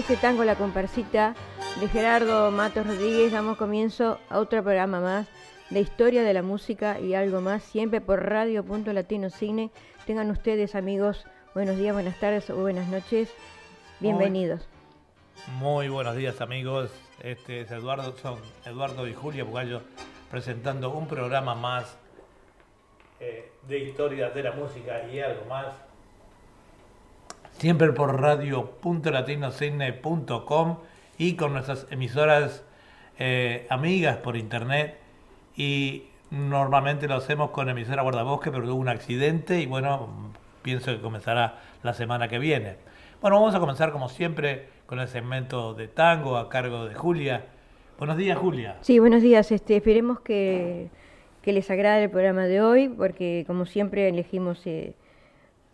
este tango La Comparsita de Gerardo Matos Rodríguez damos comienzo a otro programa más de historia de la música y algo más, siempre por Radio Punto Latino Cine. Tengan ustedes amigos, buenos días, buenas tardes o buenas noches. Bienvenidos. Muy, buenos días amigos. Este es Eduardo, son Eduardo y Julia Bugallo presentando un programa más eh, de historia de la música y algo más siempre por radio.latinocine.com y con nuestras emisoras eh, amigas por internet y normalmente lo hacemos con emisora Guardabosque, pero tuvo un accidente y bueno, pienso que comenzará la semana que viene. Bueno, vamos a comenzar como siempre con el segmento de tango a cargo de Julia. Buenos días, Julia. Sí, buenos días. Este, esperemos que, les agrade el programa de hoy, porque como siempre elegimos eh,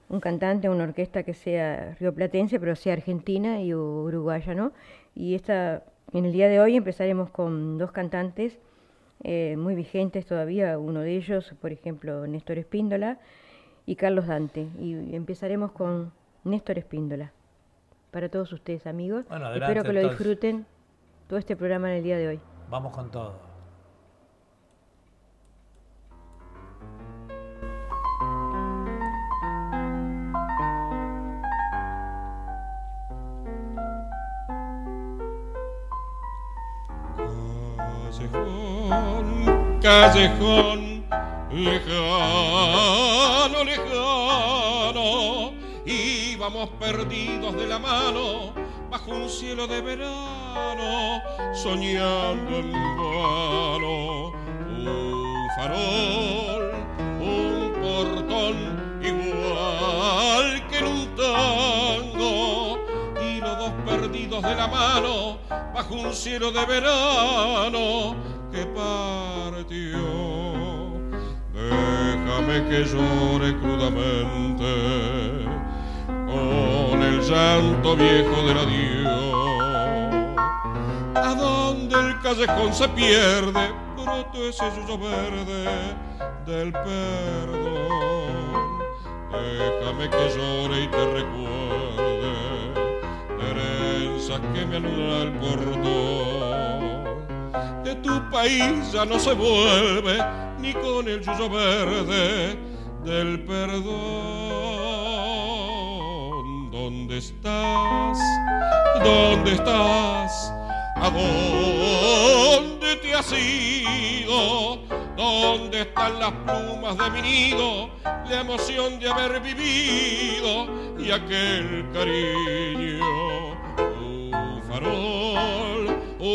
un cantante, una orquesta que sea rioplatense, pero sea argentina y uruguaya, ¿no? Y esta, en el día de hoy empezaremos con dos cantantes eh, muy vigentes todavía, uno de ellos, por ejemplo, Néstor Espíndola y Carlos Dante. Y empezaremos con Néstor Espíndola. Para todos ustedes, amigos. Espero que lo disfruten todo este programa en el día de hoy. Vamos con todo. Callejón lejano, lejano, íbamos perdidos de la mano bajo un cielo de verano, soñando en vano. Un farol, un portón igual que en un tango, y los dos perdidos de la mano bajo un cielo de verano que partió. Déjame que llore crudamente con el llanto viejo del adiós. A donde el callejón se pierde, broto ese yuyo verde del perdón. Déjame que llore y te recuerde herencias que me anuda el portón país ya no se vuelve ni con el yuyo verde del perdón. ¿Dónde estás? ¿Dónde estás? ¿A dónde te has ido? ¿Dónde están las plumas de mi nido? La emoción de haber vivido y aquel cariño. Un farol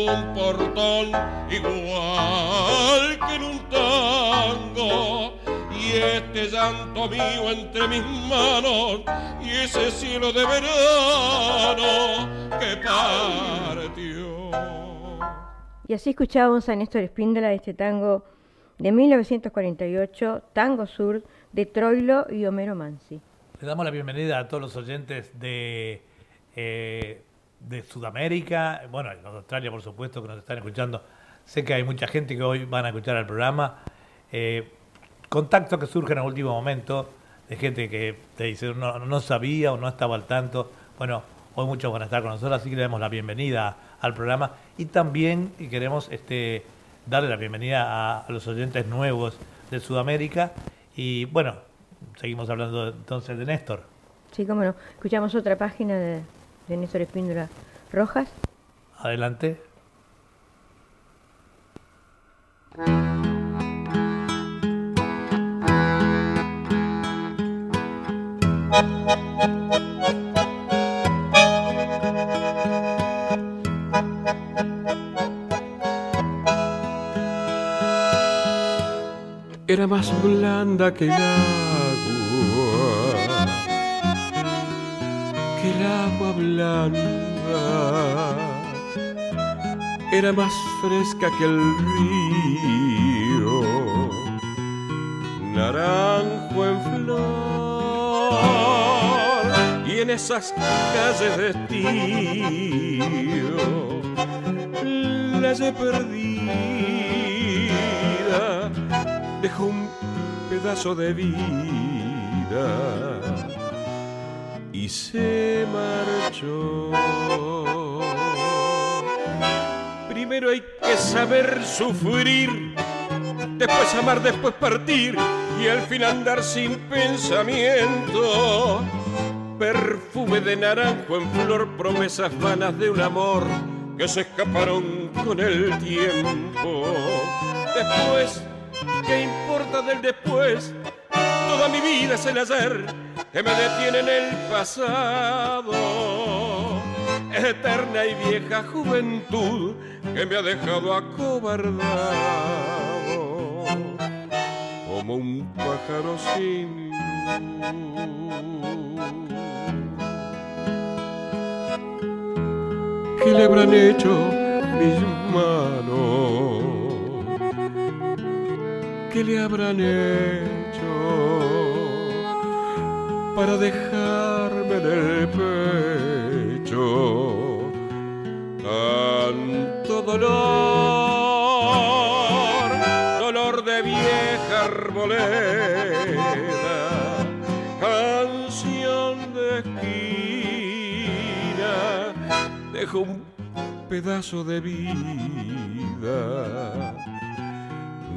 un portón igual que en un tango y este llanto mío entre mis manos y ese cielo de verano que partió. Y así escuchábamos a Néstor Espíndola este tango de 1948, Tango Sur, de Troilo y Homero Mansi. Le damos la bienvenida a todos los oyentes de eh, de Sudamérica, bueno, de Australia por supuesto que nos están escuchando. Sé que hay mucha gente que hoy van a escuchar el programa. Eh, contactos que surgen en el último momento de gente que te dice no, no sabía o no estaba al tanto. Bueno, hoy muchos van a estar con nosotros, así que le damos la bienvenida al programa. Y también queremos este, darle la bienvenida a, los oyentes nuevos de Sudamérica. Y bueno, seguimos hablando entonces de Néstor. Sí, cómo no. Escuchamos otra página de, de Néstor Espíndola Rojas. Adelante. Era más blanda que la el agua blanca era más fresca que el río, naranjo en flor, y en esas calles de estío, la he perdida. Dejó un pedazo de vida se marchó. Primero hay que saber sufrir, después amar, después partir y al fin andar sin pensamiento. Perfume de naranjo en flor, promesas vanas de un amor que se escaparon con el tiempo. Después, ¿qué importa del después? Toda mi vida es el ayer que me detiene en el pasado. Eterna y vieja juventud que me ha dejado acobardado como un pájaro sin ¿Qué le habrán hecho mis manos? ¿Qué le habrán hecho para dejarme en el pecho tanto dolor, dolor de vieja arboleda, canción de esquina, dejo un pedazo de vida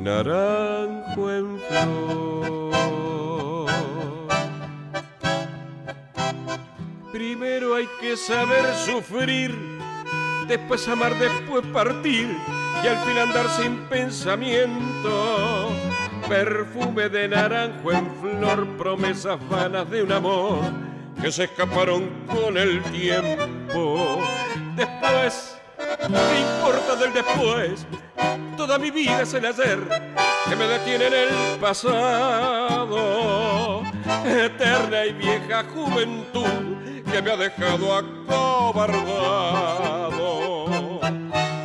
naranjo en flor. Primero hay que saber sufrir, después amar, después partir y al fin andar sin pensamiento. Perfume de naranjo en flor, promesas vanas de un amor que se escaparon con el tiempo. Después, ¿qué importa del después? Toda mi vida es el ayer que me detiene en el pasado. Eterna y vieja juventud que me ha dejado acobardado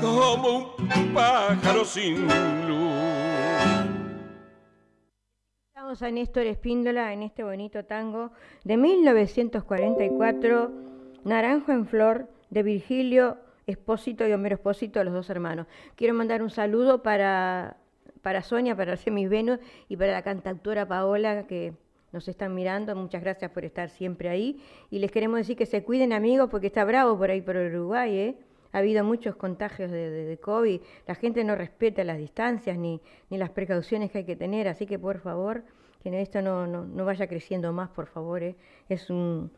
como un pájaro sin luz. Estamos a Néstor Espíndola en este bonito tango de 1944, Naranjo en Flor, de Virgilio Espósito y Homero Espósito, los dos hermanos. Quiero mandar un saludo para, para Sonia, para Arcemis Venus y para la cantautora Paola que nos están mirando. Muchas gracias por estar siempre ahí. Y les queremos decir que se cuiden amigos porque está bravo por ahí por Uruguay. ¿eh? Ha habido muchos contagios de, de, de, COVID. La gente no respeta las distancias ni, ni las precauciones que hay que tener. Así que por favor, que esto no, no, no vaya creciendo más, por favor. ¿eh? Es un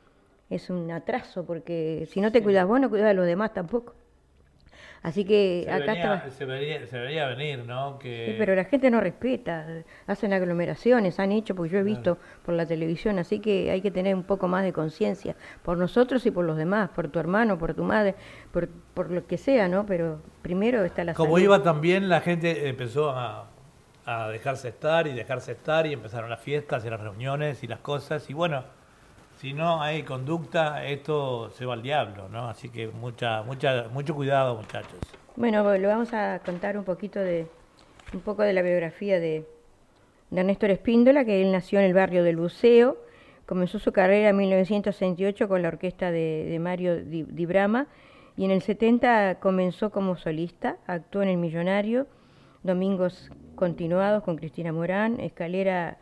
es un atraso porque si no te cuidas vos no cuidas a los demás tampoco. Así que Se acá venía, se, vería, se vería venir, ¿no? Que... Sí, pero la gente no respeta, hacen aglomeraciones, han hecho, porque yo he visto por la televisión, así que hay que tener un poco más de conciencia por nosotros y por los demás, por tu hermano, por tu madre, por, por lo que sea, ¿no? Pero primero está la Como salud. iba también, la gente empezó a, a dejarse estar y dejarse estar y empezaron las fiestas y las reuniones y las cosas y bueno, si no hay conducta, esto se va al diablo, ¿no? Así que mucha, mucha, mucho cuidado, muchachos. Bueno, le vamos a contar un poquito de un poco de la biografía de, Néstor Espíndola, que él nació en el barrio del Buceo, comenzó su carrera en 1968 con la orquesta de, de Mario Di, Di, Brama y en el 70 comenzó como solista, actuó en El Millonario, Domingos Continuados con Cristina Morán, Escalera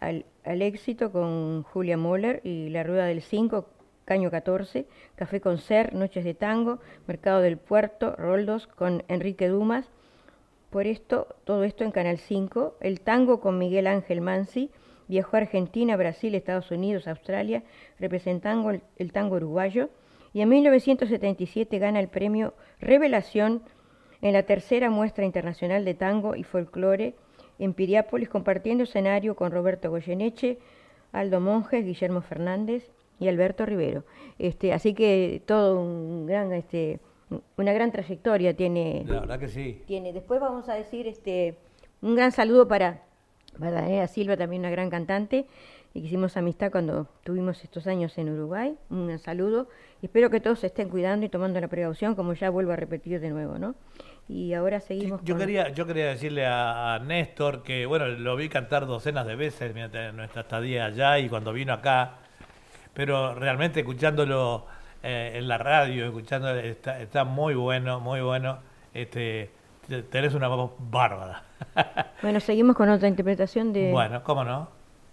al, al éxito con Julia Moller y La Rueda del 5 Caño 14, Café con Noches de Tango, Mercado del Puerto, Roldos con Enrique Dumas. Por esto, todo esto en Canal 5, el tango con Miguel Ángel Mansi, viajó a Argentina, Brasil, Estados Unidos, Australia, representando el, el tango uruguayo, y en 1977 gana el premio Revelación en la tercera muestra internacional de tango y folclore en Piriápolis, compartiendo escenario con Roberto Goyeneche, Aldo Monjes, Guillermo Fernández y Alberto Rivero. Este, así que todo un gran, este, una gran trayectoria tiene. La verdad que sí. Tiene. Después vamos a decir este, un gran saludo para, Daniela Silva, también una gran cantante, y que hicimos amistad cuando tuvimos estos años en Uruguay. Un saludo. Y espero que todos se estén cuidando y tomando la precaución, como ya vuelvo a repetir de nuevo, ¿no? Y ahora seguimos. Yo, con... quería, yo quería decirle a, a, Néstor que, bueno, lo vi cantar docenas de veces en nuestra estadía allá y cuando vino acá, pero realmente escuchándolo eh, en la radio, escuchando, está, está, muy bueno, muy bueno. Este, tenés una voz bárbara. bueno, seguimos con otra interpretación de. Bueno, cómo no.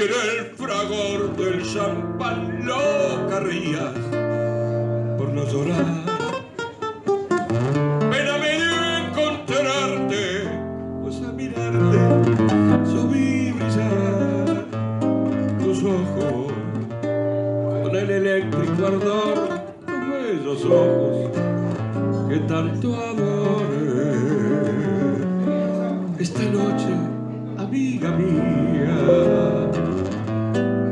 y el fragor del champán lo carrías por no llorar. Pena me dio encontrarte, pues a mirarte subí brillar tus ojos con el eléctrico ardor, tus bellos ojos que tanto adoré. Esta noche, amiga mía,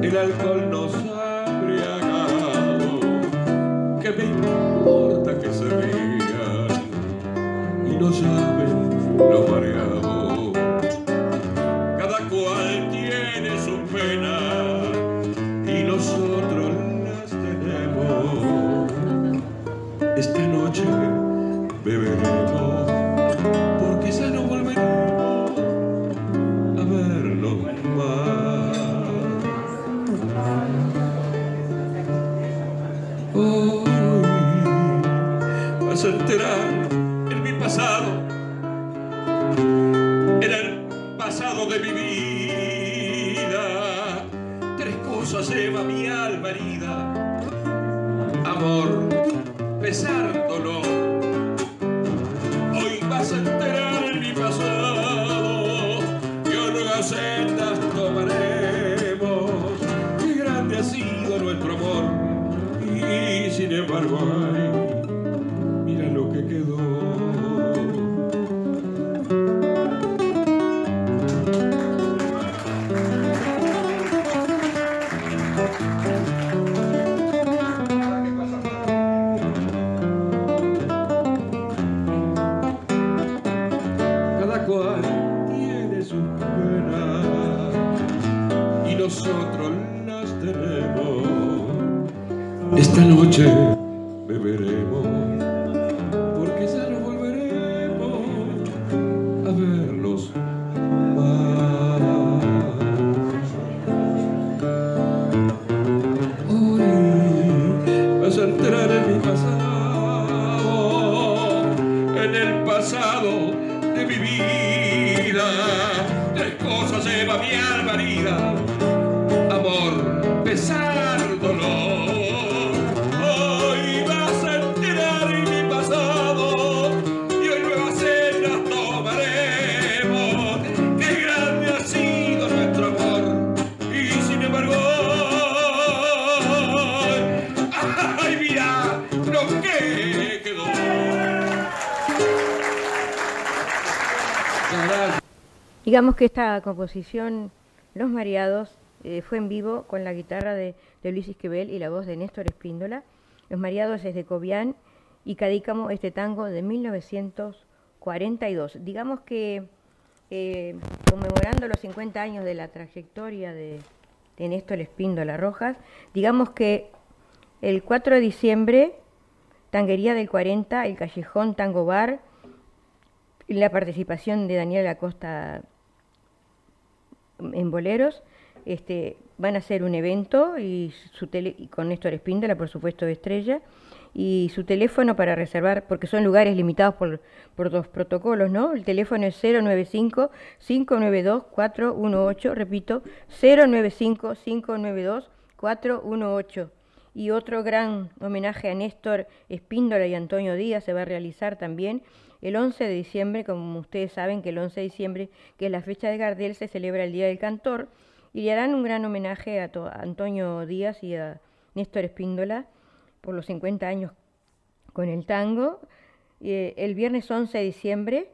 el alcohol nos ha embriagado. ¿Qué me importa que se rían y no saben lo mareado? Digamos que esta composición, Los Mareados, eh, fue en vivo con la guitarra de, de Luis Isquebel y la voz de Néstor Espíndola. Los Mareados es de Cobián y Cadícamo este tango de 1942. Digamos que eh, conmemorando los 50 años de la trayectoria de, de Néstor Espíndola Rojas, digamos que el 4 de diciembre, Tanguería del 40, el Callejón Tango Bar, la participación de Daniel Acosta en Boleros, este, van a hacer un evento y, su tele, y con Néstor Espíndola, por supuesto, de Estrella, y su teléfono para reservar, porque son lugares limitados por, por dos protocolos, ¿no? El teléfono es 095-592-418, repito, 095-592-418. Y otro gran homenaje a Néstor Espíndola y Antonio Díaz se va a realizar también el 11 de diciembre, como ustedes saben que el 11 de diciembre, que es la fecha de Gardel, se celebra el Día del Cantor, y le harán un gran homenaje a, Antonio Díaz y a Néstor Espíndola por los 50 años con el tango. Eh, el viernes 11 de diciembre,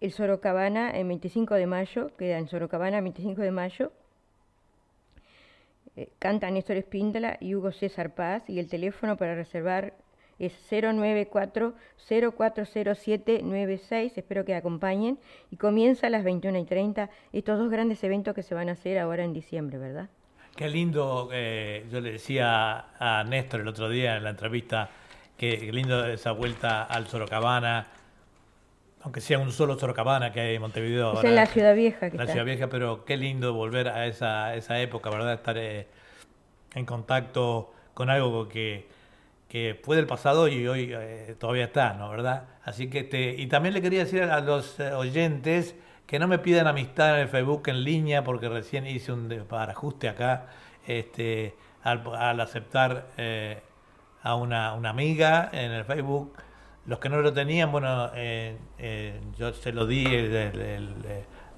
el Sorocabana, el 25 de mayo, queda en Sorocabana el 25 de mayo, eh, canta Néstor Espíndola y Hugo César Paz, y el teléfono para reservar es 094-040796, espero que acompañen, y comienza a las 21 y 30 estos dos grandes eventos que se van a hacer ahora en diciembre, ¿verdad? Qué lindo, eh, yo le decía a Néstor el otro día en la entrevista, que, que lindo esa vuelta al Sorocabana, aunque sea un solo Sorocabana que hay en Montevideo. Es ahora, en la Ciudad Vieja que la está. Ciudad Vieja, pero qué lindo volver a esa, esa época, ¿verdad? Estar eh, en contacto con algo que, que fue del pasado y hoy eh, todavía está, ¿no? ¿Verdad? Así que, este, y también le quería decir a los eh, oyentes que no me pidan amistad en el Facebook en línea, porque recién hice un ajuste acá, este, al, aceptar eh, a una, una, amiga en el Facebook. Los que no lo tenían, bueno, eh, eh, yo se lo di,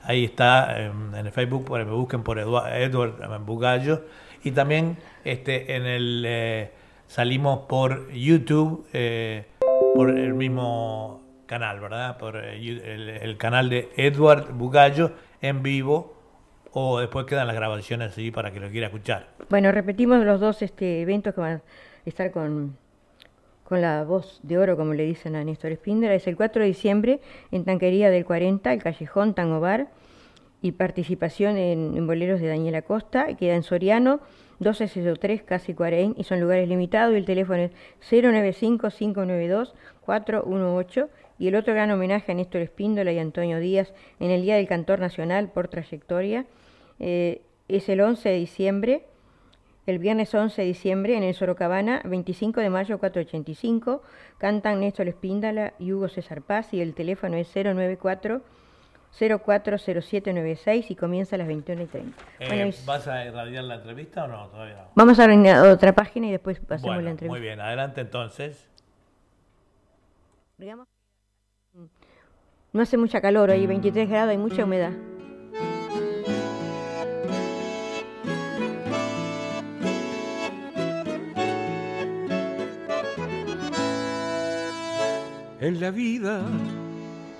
ahí está en el Facebook, me busquen por Edward, Edward Bugallo. Y también este, en el salimos por YouTube, por el mismo canal, ¿verdad? Por el, canal de Edward Bugallo en vivo o después quedan las grabaciones así para que lo quiera escuchar. Bueno, repetimos los dos este, eventos que van a estar con, con la voz de oro, como le dicen a Néstor Espíndera. Es el 4 de diciembre en Tanquería del 40, el Callejón Tango Bar, y participación en, boleros de Daniela Costa, queda en Soriano, 1203 casi 40, y son lugares limitados, y el teléfono es 095-592-418 y el otro gran homenaje a Néstor Espíndola y Antonio Díaz en el Día del Cantor Nacional por trayectoria eh, es el 11 de diciembre, el viernes 11 de diciembre en el Sorocabana, 25 de mayo 485, cantan Néstor Espíndola y Hugo César Paz y el teléfono es 094 040796 y comienza a las 21 y 30. Eh, ¿Vas a irradiar la entrevista o no? Todavía Vamos a ir a otra página y después hacemos la entrevista. Muy bien, adelante entonces. No hace mucha calor, hay 23 grados, hay mucha humedad. En la vida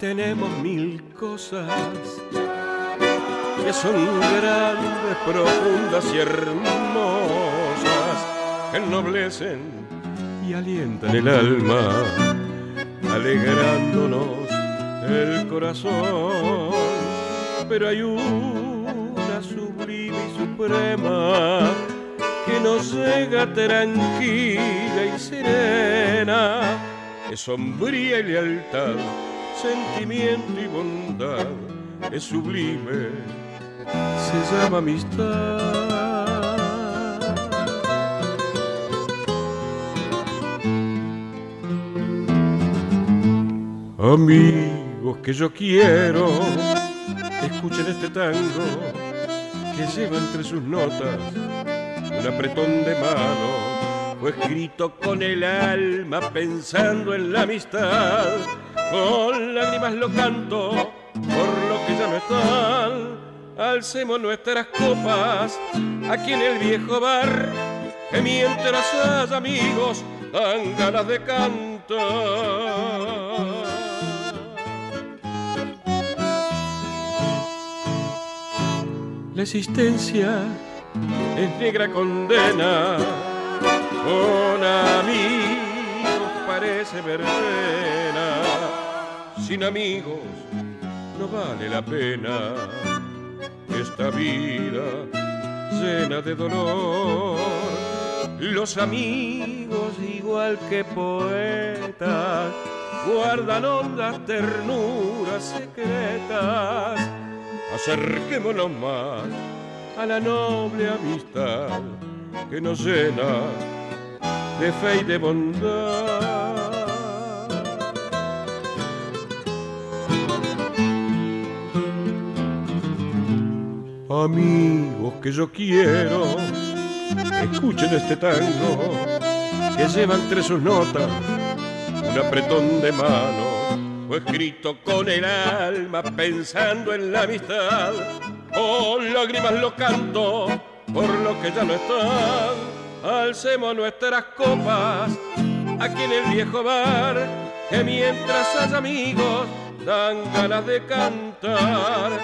tenemos mil cosas que son grandes, profundas y hermosas, que ennoblecen y alientan el alma, alegrándonos el corazón, pero hay una sublime y suprema que nos llega tranquila y serena, es sombría y lealtad, sentimiento y bondad, es sublime, se llama amistad. Amigo que yo quiero, escuchen este tango que lleva entre sus notas un apretón de mano. Fue escrito con el alma pensando en la amistad, con lágrimas lo canto por lo que ya no están. Alcemos nuestras copas aquí en el viejo bar, que mientras haya amigos dan ganas de cantar. La existencia es negra condena, con amigos parece verbena, sin amigos no vale la pena. Esta vida llena de dolor. Los amigos, igual que poetas, guardan hondas ternuras secretas. Acerquémonos más a la noble amistad que nos llena de fe y de bondad. Amigos que yo quiero, escuchen este tango que lleva entre sus notas un apretón de mano fue escrito con el alma pensando en la amistad. Con lágrimas lo canto por lo que ya no están. Alcemos nuestras copas aquí en el viejo bar, que mientras haya amigos dan ganas de cantar.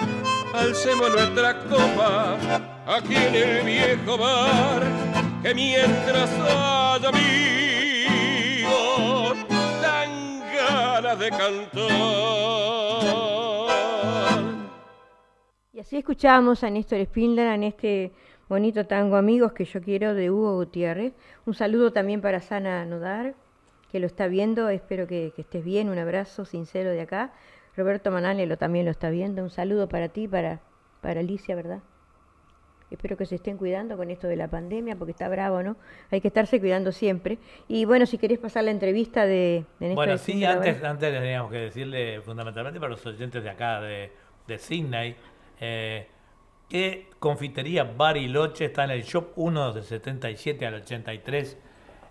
Alcemos nuestras copas aquí en el viejo bar, que mientras haya amigos de cantar. Y así escuchábamos a Néstor Spindler en este bonito tango Amigos que yo quiero de Hugo Gutiérrez. Un saludo también para Sana Nodar, que lo está viendo. Espero que, estés bien. Un abrazo sincero de acá. Roberto Manale lo, también lo está viendo. Un saludo para ti, para, para Alicia, ¿verdad? Espero que se estén cuidando con esto de la pandemia, porque está bravo, ¿no? Hay que estarse cuidando siempre. Y bueno, si querés pasar la entrevista de, de Bueno, sí, antes, antes teníamos que decirle fundamentalmente para los oyentes de acá, de de Sydney. Eh, que Confitería Bariloche está en el Shop 1 de 77 al 83,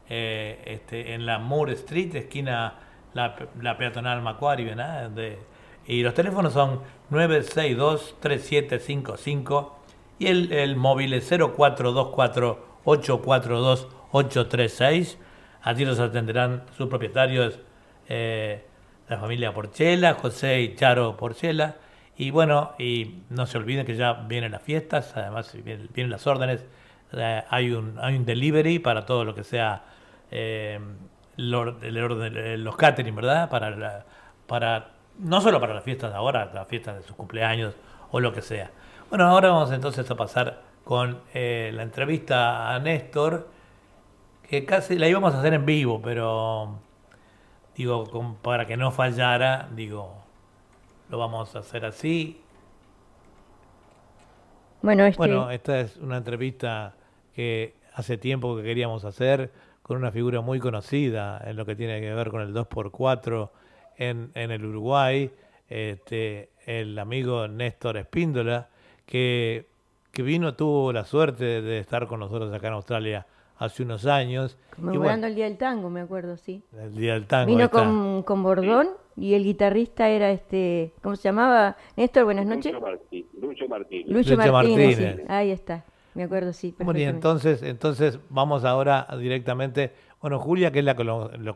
eh, este, en la Moore Street, esquina la, la peatonal Macquarie, ¿verdad? De, y los teléfonos son 962-3755 y el, el móvil es 0424-842-836. Allí los atenderán sus propietarios, eh, la familia Porchela, José y Charo Porchela. Y bueno, y no se olviden que ya vienen las fiestas, además vienen, las órdenes. Eh, hay, un, hay un delivery para todo lo que sea eh, el orden, los catering, ¿verdad? Para, para no solo para las fiestas de ahora, las fiestas de sus cumpleaños o lo que sea. Bueno, ahora vamos entonces a pasar con eh, la entrevista a Néstor, que casi la íbamos a hacer en vivo, pero digo, para que no fallara, digo, lo vamos a hacer así. Bueno, este... bueno, esta es una entrevista que hace tiempo que queríamos hacer con una figura muy conocida en lo que tiene que ver con el 2x4 en, en el Uruguay, este, el amigo Néstor Espíndola, que, que vino, tuvo la suerte de estar con nosotros acá en Australia hace unos años. Conmemorando el Día del Tango, me acuerdo, sí. El Día del Tango. Vino con, con, Bordón y el guitarrista era este, ¿cómo se llamaba? Néstor, buenas noches. Lucho, Martínez. Lucho, Martínez. ahí está, me acuerdo, sí. Bueno, y entonces, entonces vamos ahora directamente, bueno, Julia, que es la que lo, lo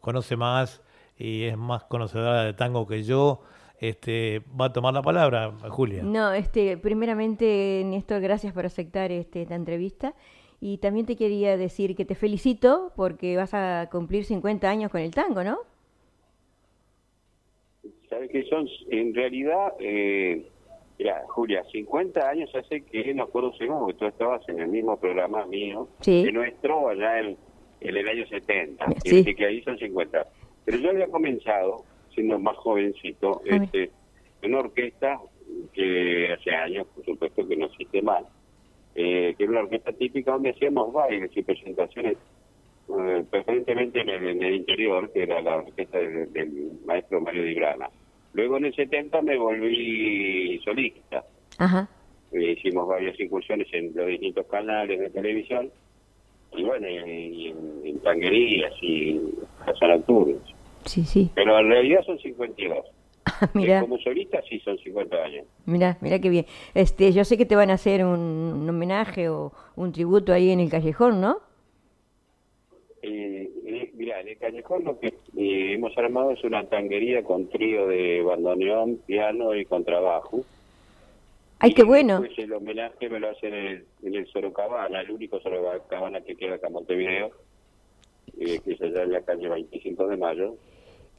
conoce más, y es más conocedora de tango que yo, este, va a tomar la palabra, Julia. No, este, primeramente, Néstor, gracias por aceptar este, esta entrevista. Y también te quería decir que te felicito porque vas a cumplir 50 años con el tango, ¿no? Sabes que son, en realidad, eh, mira, Julia, 50 años hace que nos conocemos, porque tú estabas en el mismo programa mío, sí. que nuestro allá en, el año 70, sí. que ahí son 50. Pero yo había comenzado, siendo más jovencito, este, en una orquesta que hace años, por supuesto, que no existe más, eh, que era una orquesta típica donde hacíamos bailes y presentaciones, eh, preferentemente en el, interior, que era la orquesta del, maestro Mario Di Grana. Luego en el 70 me volví solista. Ajá. Eh, hicimos varias incursiones en los distintos canales de televisión y bueno, y, en, tanguerías y San nocturnos. Sí, sí. Pero en realidad son 52. mira. Como solista sí son 50 años. Mira, mira qué bien. Este, yo sé que te van a hacer un, homenaje o un tributo ahí en el callejón, ¿no? Eh, eh, mira, en el callejón lo que eh, hemos armado es una tanguería con trío de bandoneón, piano y contrabajo. ¡Ay, qué bueno! Pues el homenaje me lo hacen en el, en el Sorocabana, el único Sorocabana que queda acá en Montevideo, que es allá en la calle 25 de mayo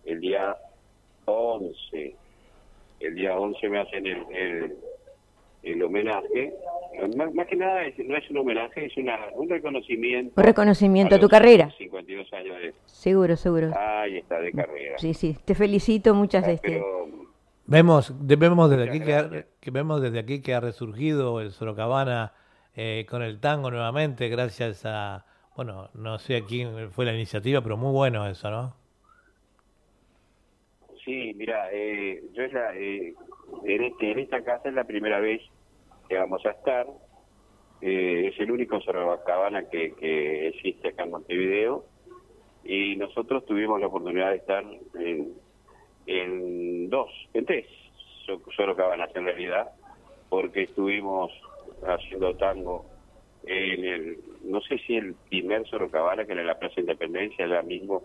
el día 11. El día 11 me hacen el, el, homenaje. Más, que nada no es un homenaje, es una, un reconocimiento. Un reconocimiento a, tu carrera. 52 años de... Seguro, seguro. Ahí está, de carrera. Sí, sí, te felicito muchas ah, este. Vemos, vemos desde aquí que, ha, que, vemos desde aquí que ha resurgido el Sorocabana eh, con el tango nuevamente, gracias a, bueno, no sé quién fue la iniciativa, pero muy bueno eso, ¿no? Sí, mira, eh, yo es la, eh, en, este, en esta casa es la primera vez que vamos a estar. Eh, es el único Sorocabana que, que existe acá en Montevideo. Y nosotros tuvimos la oportunidad de estar en, dos, en tres Sorocabanas en realidad, porque estuvimos haciendo tango en el, no sé si el primer Sorocabana, que era la Plaza Independencia, allá mismo,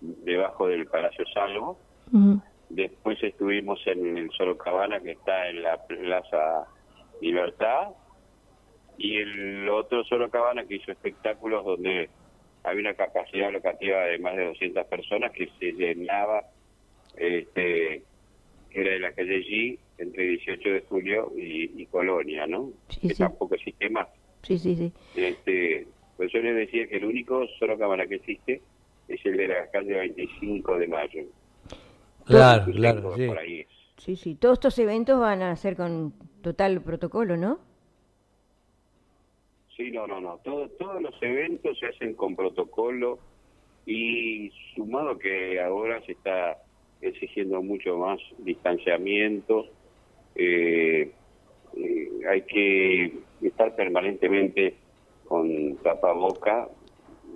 debajo del Palacio Salvo Después estuvimos en el Sorocabana, que está en la Plaza Libertad. Y el otro Sorocabana que hizo espectáculos donde había una capacidad locativa de más de 200 personas que se llenaba, este, era de la calle G, entre 18 de julio y, Colonia, ¿no? que tampoco existe más. Sí, sí, sí. Este, pues yo les decía que el único Sorocabana que existe es el de la calle 25 de mayo. Claro, claro, sí. Sí, sí. Todos estos eventos van a ser con total protocolo, ¿no? Sí, no, no, no. todos los eventos se hacen con protocolo y sumado que ahora se está exigiendo mucho más distanciamiento eh, eh, hay que estar permanentemente con tapaboca,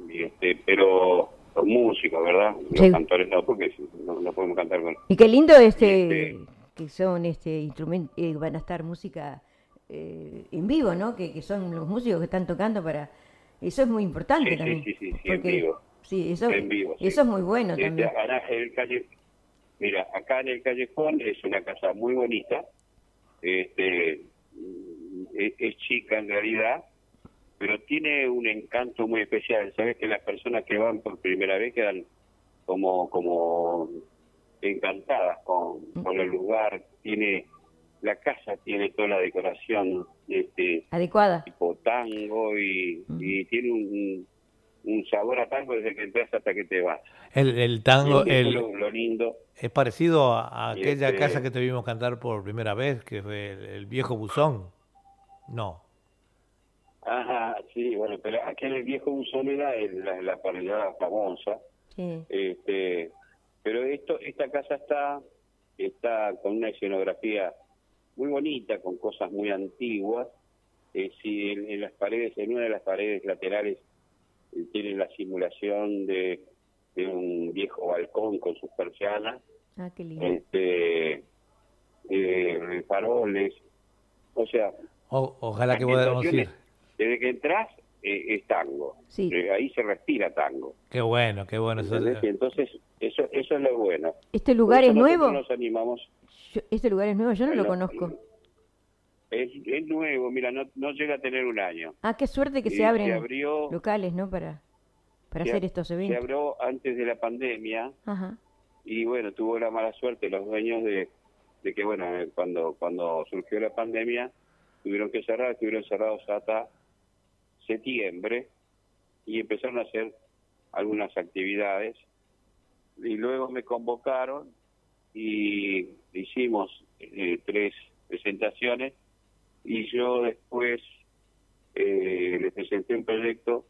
y este, pero los músicos, ¿verdad? Los Sí. cantores no, porque no, no podemos cantar con... Y qué lindo este, Este- que son este instrumentos, van a estar música eh, en vivo, ¿no? Que, que son los músicos que están tocando para... Eso es muy importante Sí, también. sí, sí, sí, en vivo. Sí, eso, En vivo, sí. eso es muy bueno Este, también. acá en el calle, mira, acá en el callejón es una casa muy bonita, este, es, es chica en realidad, pero tiene un encanto muy especial. Sabes que las personas que van por primera vez quedan como como encantadas con, con el lugar. Tiene la casa tiene toda la decoración este Adecuada. tipo tango y, y tiene un, un sabor a tango desde que entras hasta que te vas. El, el tango, el, lo, lo lindo. es parecido a, aquella este- casa que te vimos cantar por primera vez, que fue el, el viejo buzón. No. Ajá, sí, bueno, pero aquí en el viejo buzón era el- la, la parrillada famosa. Sí. Este, pero esto, esta casa está, está con una escenografía muy bonita, con cosas muy antiguas. Eh, sí, en, en las paredes, en una de las paredes laterales eh, tiene la simulación de, de un viejo balcón con sus persianas, Ah, qué lindo. este, eh, faroles, o sea, O- ojalá que podamos ir. Desde que entras eh, es tango, Sí. Eh, ahí se respira tango. Qué bueno, qué bueno. Eso- entonces eso eso es lo bueno. ¿Este lugar es nuevo? Nos animamos. Yo- este lugar es nuevo, yo no lo conozco. Es, es nuevo, mira, no, no llega a tener un año. Ah, qué suerte que Y se abren abrió, locales, ¿no? Para, para se- hacer estos Se eventos. abrió antes de la pandemia Ajá. y bueno, tuvo la mala suerte los dueños de, de que, bueno, eh, cuando, cuando surgió la pandemia, tuvieron que cerrar, estuvieron cerrados hasta septiembre y empezaron a hacer algunas actividades. Y luego me convocaron y hicimos eh, tres presentaciones y yo después eh, les presenté un proyecto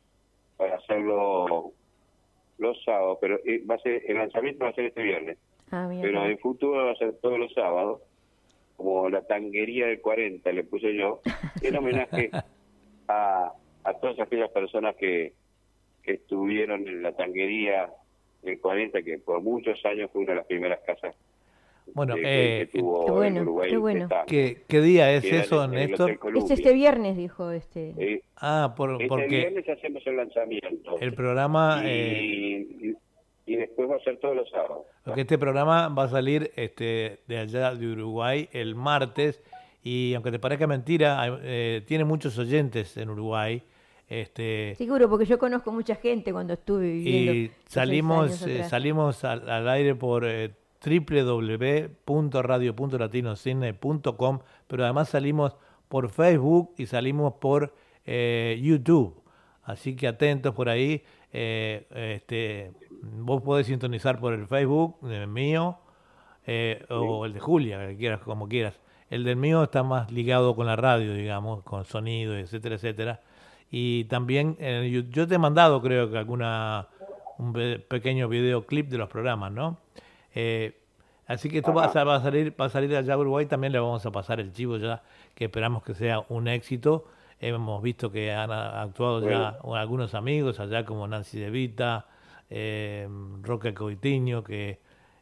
para hacerlo los sábados, pero eh, va a ser el lanzamiento va a ser este viernes, Ah, pero en futuro va a ser todos los sábados, como la tanguería del 40 le puse yo, en homenaje a, a todas aquellas personas que, que estuvieron en la tanguería del 40, que por muchos años fue una de las primeras casas Bueno, que, que- eh, que tuvo Qué bueno, en Uruguay qué bueno. ¿qué, qué día es eso, en Néstor? Es este viernes, dijo este. Eh, Ah, por, este porque viernes hacemos el lanzamiento. el programa, y, eh, y- y después va a ser todos los sábados. porque este programa va a salir este, de allá de Uruguay el martes y aunque te parezca mentira, eh, tiene muchos oyentes en Uruguay. Este, Seguro, porque yo conozco mucha gente cuando estuve viviendo. y salimos eh, salimos al, al aire por eh, www.radio.latinocine.com pero además salimos por Facebook y salimos por eh, YouTube. Así que atentos por ahí eh, este vos podés sintonizar por el Facebook eh, mío eh, o el de Julia el que quieras como quieras. El del mío está más ligado con la radio digamos con sonido etcétera etcétera y también yo te he mandado creo que alguna un pe- pequeño videoclip de los programas, ¿no? Eh, así que esto va a, va a salir va a salir allá a Uruguay, también le vamos a pasar el chivo ya, que esperamos que sea un éxito. Hemos visto que han a- actuado ya algunos amigos allá como Nancy De Vita, eh, Roque Coitiño, que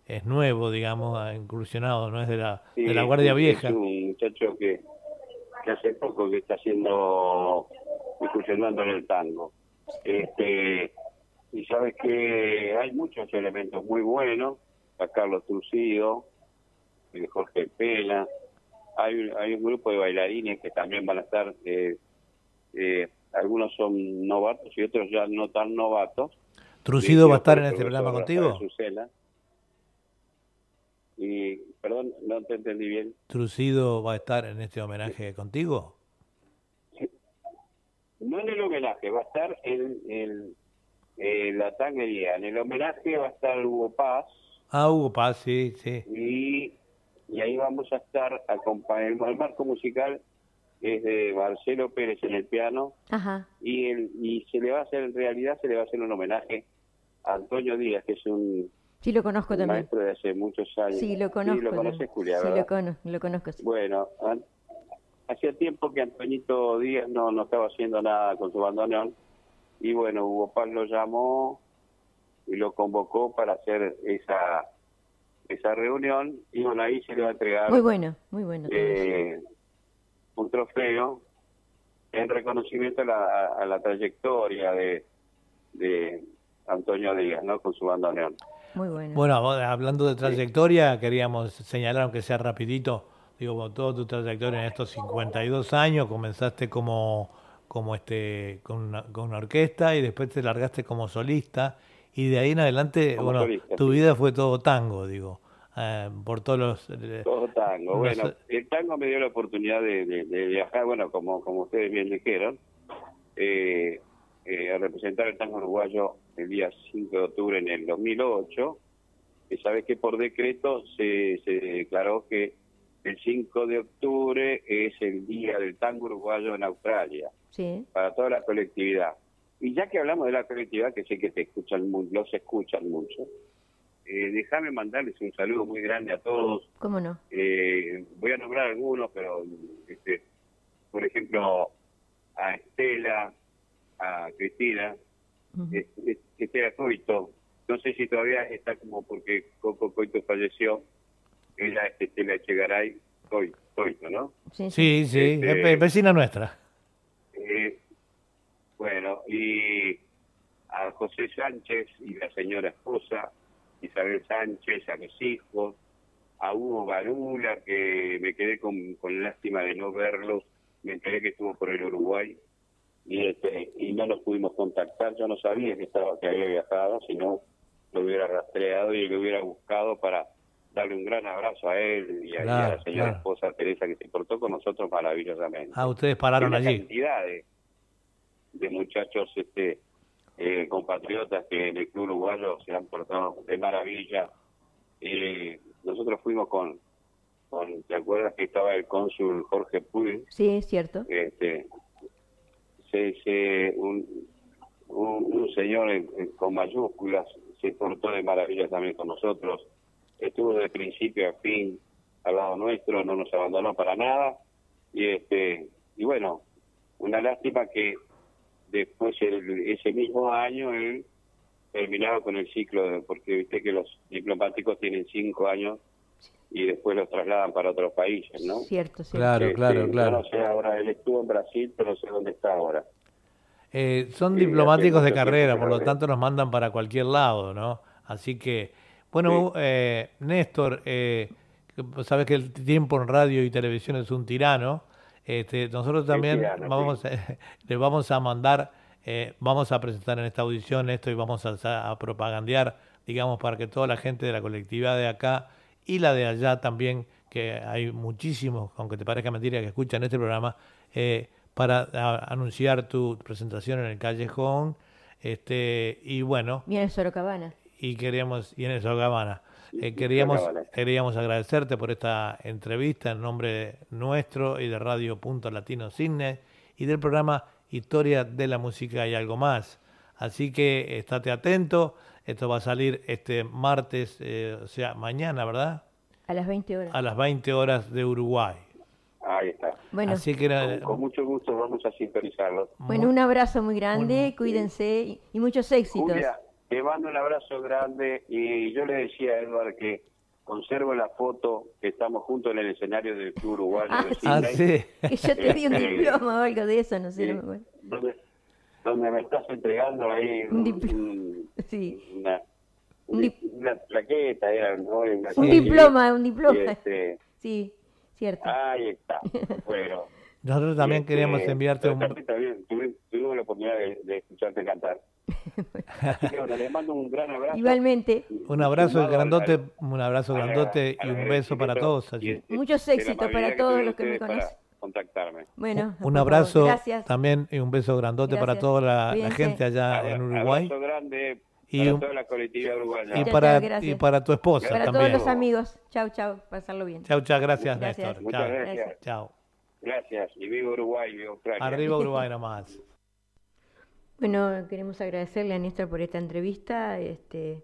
es nuevo, digamos, ha incursionado, no es de la, Sí, de la Guardia Vieja. Es un muchacho que, que hace poco que está haciendo, incursionando en el tango. Este, y sabes que hay muchos elementos muy buenos, a Carlos Trucido, eh, Jorge Pela, hay, un- hay un grupo de bailarines que también van a estar, eh, eh, algunos son novatos y otros ya no tan novatos. ¿Trucido va a estar en este programa contigo? Y, perdón, no te entendí bien. ¿Trucido va a estar en este homenaje contigo? No en el homenaje, va a estar en, en, en la tanguería. En el homenaje va a estar Hugo Paz Ah, Hugo Paz, sí, sí. y, y ahí vamos a estar acompañando. El marco musical es de Marcelo Pérez en el piano Ajá. y, el, y se le va a hacer, en realidad se le va a hacer un homenaje a Antonio Díaz, que es un, Sí, lo conozco también. maestro de hace muchos años. Sí, lo conozco. Sí, lo conoces, Julia, Sí, ¿verdad? lo conozco, lo conozco. sí. Bueno, an- hacía tiempo que Antoñito Díaz no, no estaba haciendo nada con su bandoneón y bueno, Hugo Paz lo llamó y lo convocó para hacer esa esa reunión y bueno, ahí se le va a entregar Muy bueno, muy bueno. eh, un trofeo en reconocimiento a la, a la trayectoria de, de Antonio Díaz, ¿no? Con su bandoneón. Muy bueno. Bueno, hablando de trayectoria, queríamos señalar, aunque sea rapidito, digo, con toda tu trayectoria en estos 52 años, comenzaste como, como este, con una, con una orquesta y después te largaste como solista y de ahí en adelante, Como bueno, solista, tu vida fue todo tango, digo, eh, por todos los... eh, Todo tango. No Bueno, sé. el tango me dio la oportunidad de, de- de viajar, bueno, como, como ustedes bien dijeron, eh, eh, a representar el tango uruguayo el día 5 de octubre en el 2008. Y sabes que por decreto se, se declaró que el 5 de octubre es el día del tango uruguayo en Australia, Sí, para toda la colectividad. Y ya que hablamos de la colectividad, que sé que te escuchan los escuchan mucho, eh, déjame mandarles un saludo muy grande a todos. ¿cómo no? eh, voy a nombrar algunos, pero este, por ejemplo a Estela, a Cristina, eh, eh, Estela Coito, no sé si todavía está como porque Coco Coito falleció, ella es Estela Echegaray Coi- Coito, ¿no? Sí, sí. Sí, sí, Este- es ve- vecina nuestra. Eh, bueno, y a José Sánchez y la señora esposa, Isabel Sánchez, a mis hijos, a Hugo Barula, que me quedé con, con lástima de no verlo, me enteré que estuvo por el Uruguay y este y no nos pudimos contactar, yo no sabía que estaba que había viajado, si no lo hubiera rastreado y lo hubiera buscado para darle un gran abrazo a él y a, y a Claro, la señora claro. esposa Teresa que se portó con nosotros maravillosamente Ah, ustedes pararon y la allí. cantidad de, de muchachos este eh, compatriotas que en el club uruguayo se han portado de maravilla. Eh, nosotros fuimos con, con, ¿te acuerdas que estaba el cónsul Jorge Puy? Sí, es cierto. Este, se, se- un, un, un señor en- en- con mayúsculas se portó de maravilla también con nosotros. Estuvo de principio a fin al lado nuestro, no nos abandonó para nada. Y este y bueno, una lástima que después el- ese mismo año él terminaba con el ciclo, de- porque viste que los diplomáticos tienen cinco años y después los trasladan para otros países, ¿no? Cierto, cierto. Claro, Este, claro, yo claro. no sé ahora, él estuvo en Brasil, pero no sé dónde está ahora. Eh, son Sí, diplomáticos de carrera, por lo tanto nos mandan para cualquier lado, ¿no? Así que, bueno, eh, Néstor, eh, sabes que el tiempo en radio y televisión es un tirano. Este, nosotros también tirano, sí. vamos, le vamos a mandar, eh, vamos a presentar en esta audición esto y vamos a, a propagandear, digamos, para que toda la gente de la colectividad de acá y la de allá también, que hay muchísimos, aunque te parezca mentira, que escuchan este programa, eh, para a- anunciar tu presentación en el callejón. Este, y bueno, Viene Sorocabana. Y queríamos, y en el Sogavana, eh, queríamos, queríamos agradecerte por esta entrevista en nombre nuestro y de Radio Punto Latino Cine y del programa Historia de la Música y algo más. Así que estate atento, esto va a salir este martes, eh, o sea, mañana, ¿verdad? A las 20 horas. A las 20 horas de Uruguay. Ahí está. Bueno, Así que era, Con, con mucho gusto vamos a sintonizarlo. bueno, un abrazo muy grande, Bueno. cuídense y, y muchos éxitos. Julia, te mando un abrazo grande y yo le decía a Edward que conservo la foto que estamos juntos en el escenario del Club Uruguayo Ah, de sí. Ah, Sydney, sí. Que yo te di un Este, diploma o algo de eso, no sé. sí, no me acuerdo. donde, donde me estás entregando ahí Un un- Sí, una, Un dip- una plaqueta, era, ¿no? Una- un Sí. diploma, un diploma. este, Sí, cierto. ahí está. Bueno. Nosotros también Y, queríamos este, enviarte un... también- también tuve- tuvimos la oportunidad de, de escucharte cantar. Así que bueno, les mando un gran abrazo. Igualmente, Un abrazo grandote, al- un abrazo al- grandote y un beso para todos allí. el- Muchos éxitos para todos los que me para conocen. contactarme. bueno. Un abrazo Gracias. también y un beso grandote para Gracias. toda la, la gente allá Abra- en Uruguay Abrazo grande Y para un- toda la colectividad uruguaya. y para, y para tu esposa Para también. todos los amigos. Chau, chau. Pasarlo bien. Chau, chau, gracias, Gracias. Néstor. Muchas Chao. gracias. Chao. Gracias. Y viva Uruguay, viva Australia. Arriba Uruguay nomás. Bueno, queremos agradecerle a Néstor por esta entrevista. Este,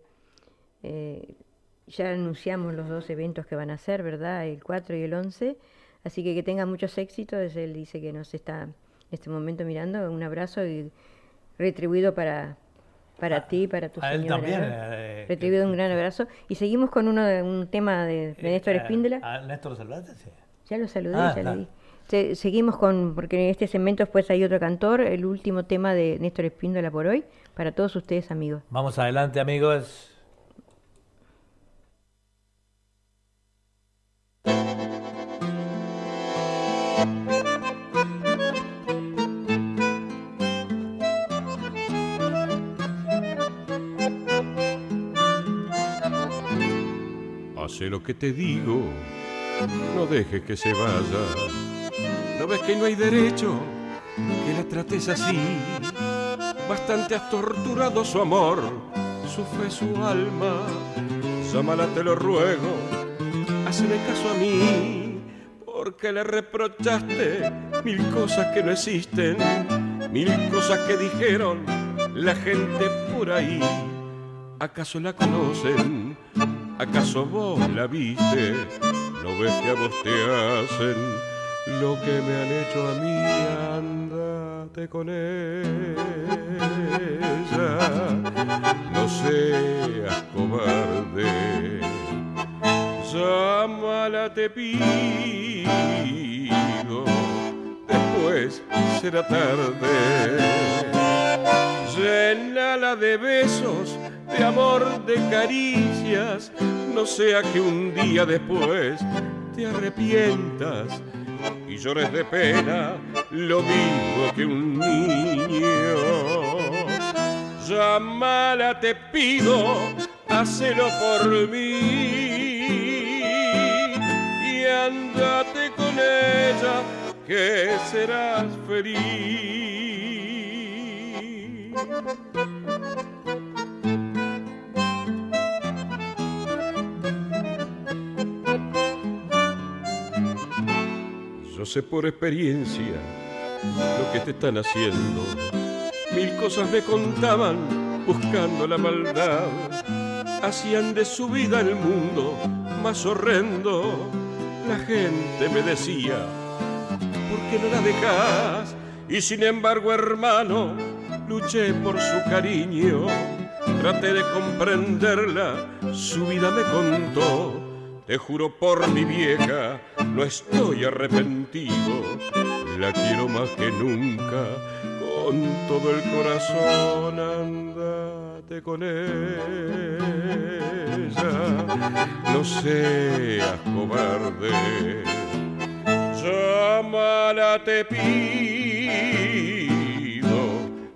Eh, ya anunciamos los dos eventos que van a ser, ¿verdad? El 4 y el 11. Así que que tengan muchos éxitos. Él dice que nos está en este momento mirando. Un abrazo y retribuido para, para A- ti, para tu a él señora. también, ¿no? eh, retribuido un gran abrazo. Y seguimos con uno de, un tema de, de Néstor Eh, Espíndola. ¿A Néstor lo saludaste? Sí. Ya lo saludé, Ah, ya lo vi. Se- seguimos con, porque en este segmento después hay otro cantor, el último tema de Néstor Espíndola por hoy, para todos ustedes amigos. Vamos adelante, amigos. Hace lo que te digo, no dejes que se vaya. ¿No ves que no hay derecho que la trates así? Bastante has torturado su amor, su fe, su alma. Llámala, te lo ruego, hazme caso a mí, porque le reprochaste mil cosas que no existen, mil cosas que dijeron la gente por ahí. ¿Acaso la conocen? ¿Acaso vos la viste? ¿No ves que a vos te hacen lo que me han hecho a mí? Andate con ella. No seas cobarde. Llámala, te pido. Después será tarde. Llénala de besos, de amor, de caricias, no sea que un día después te arrepientas y llores de pena lo mismo que un niño. Llámala, te pido, hacelo por mí y andate con ella que serás feliz. Yo sé por experiencia lo que te están haciendo. Mil cosas me contaban buscando la maldad. Hacían de su vida el mundo más horrendo. La gente me decía, ¿por qué no la dejas? Y sin embargo, hermano, luché por su cariño. Traté de comprenderla, su vida me contó. Te juro por mi vieja, no estoy arrepentido. La quiero más que nunca, con todo el corazón andate con ella. No seas cobarde, llámala te pido,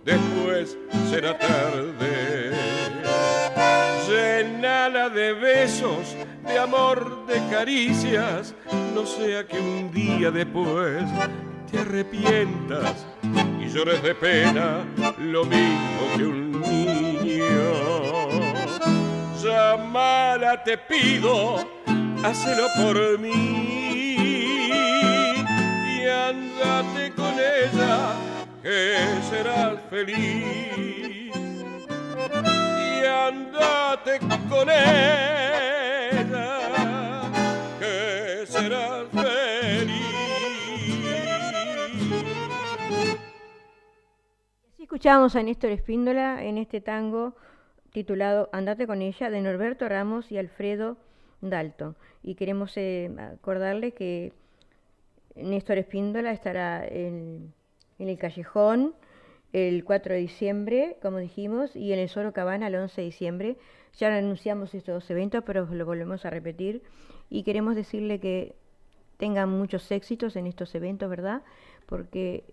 después será tarde. Llénala de besos, de amor, de caricias, no sea que un día después te arrepientas y llores de pena lo mismo que un niño. Llámala, te pido, hacelo por mí y andate con ella, que serás feliz andate con ella, que serás feliz. Así escuchamos a Néstor Espíndola en este tango titulado Andate con ella de Norberto Ramos y Alfredo Dalton. Y queremos eh, acordarle que Néstor Espíndola estará en el Callejón el 4 de diciembre, como dijimos, y en el Soro Cabana el 11 de diciembre. Ya anunciamos estos dos eventos, pero lo volvemos a repetir. Y queremos decirle que tengan muchos éxitos en estos eventos, ¿verdad? Porque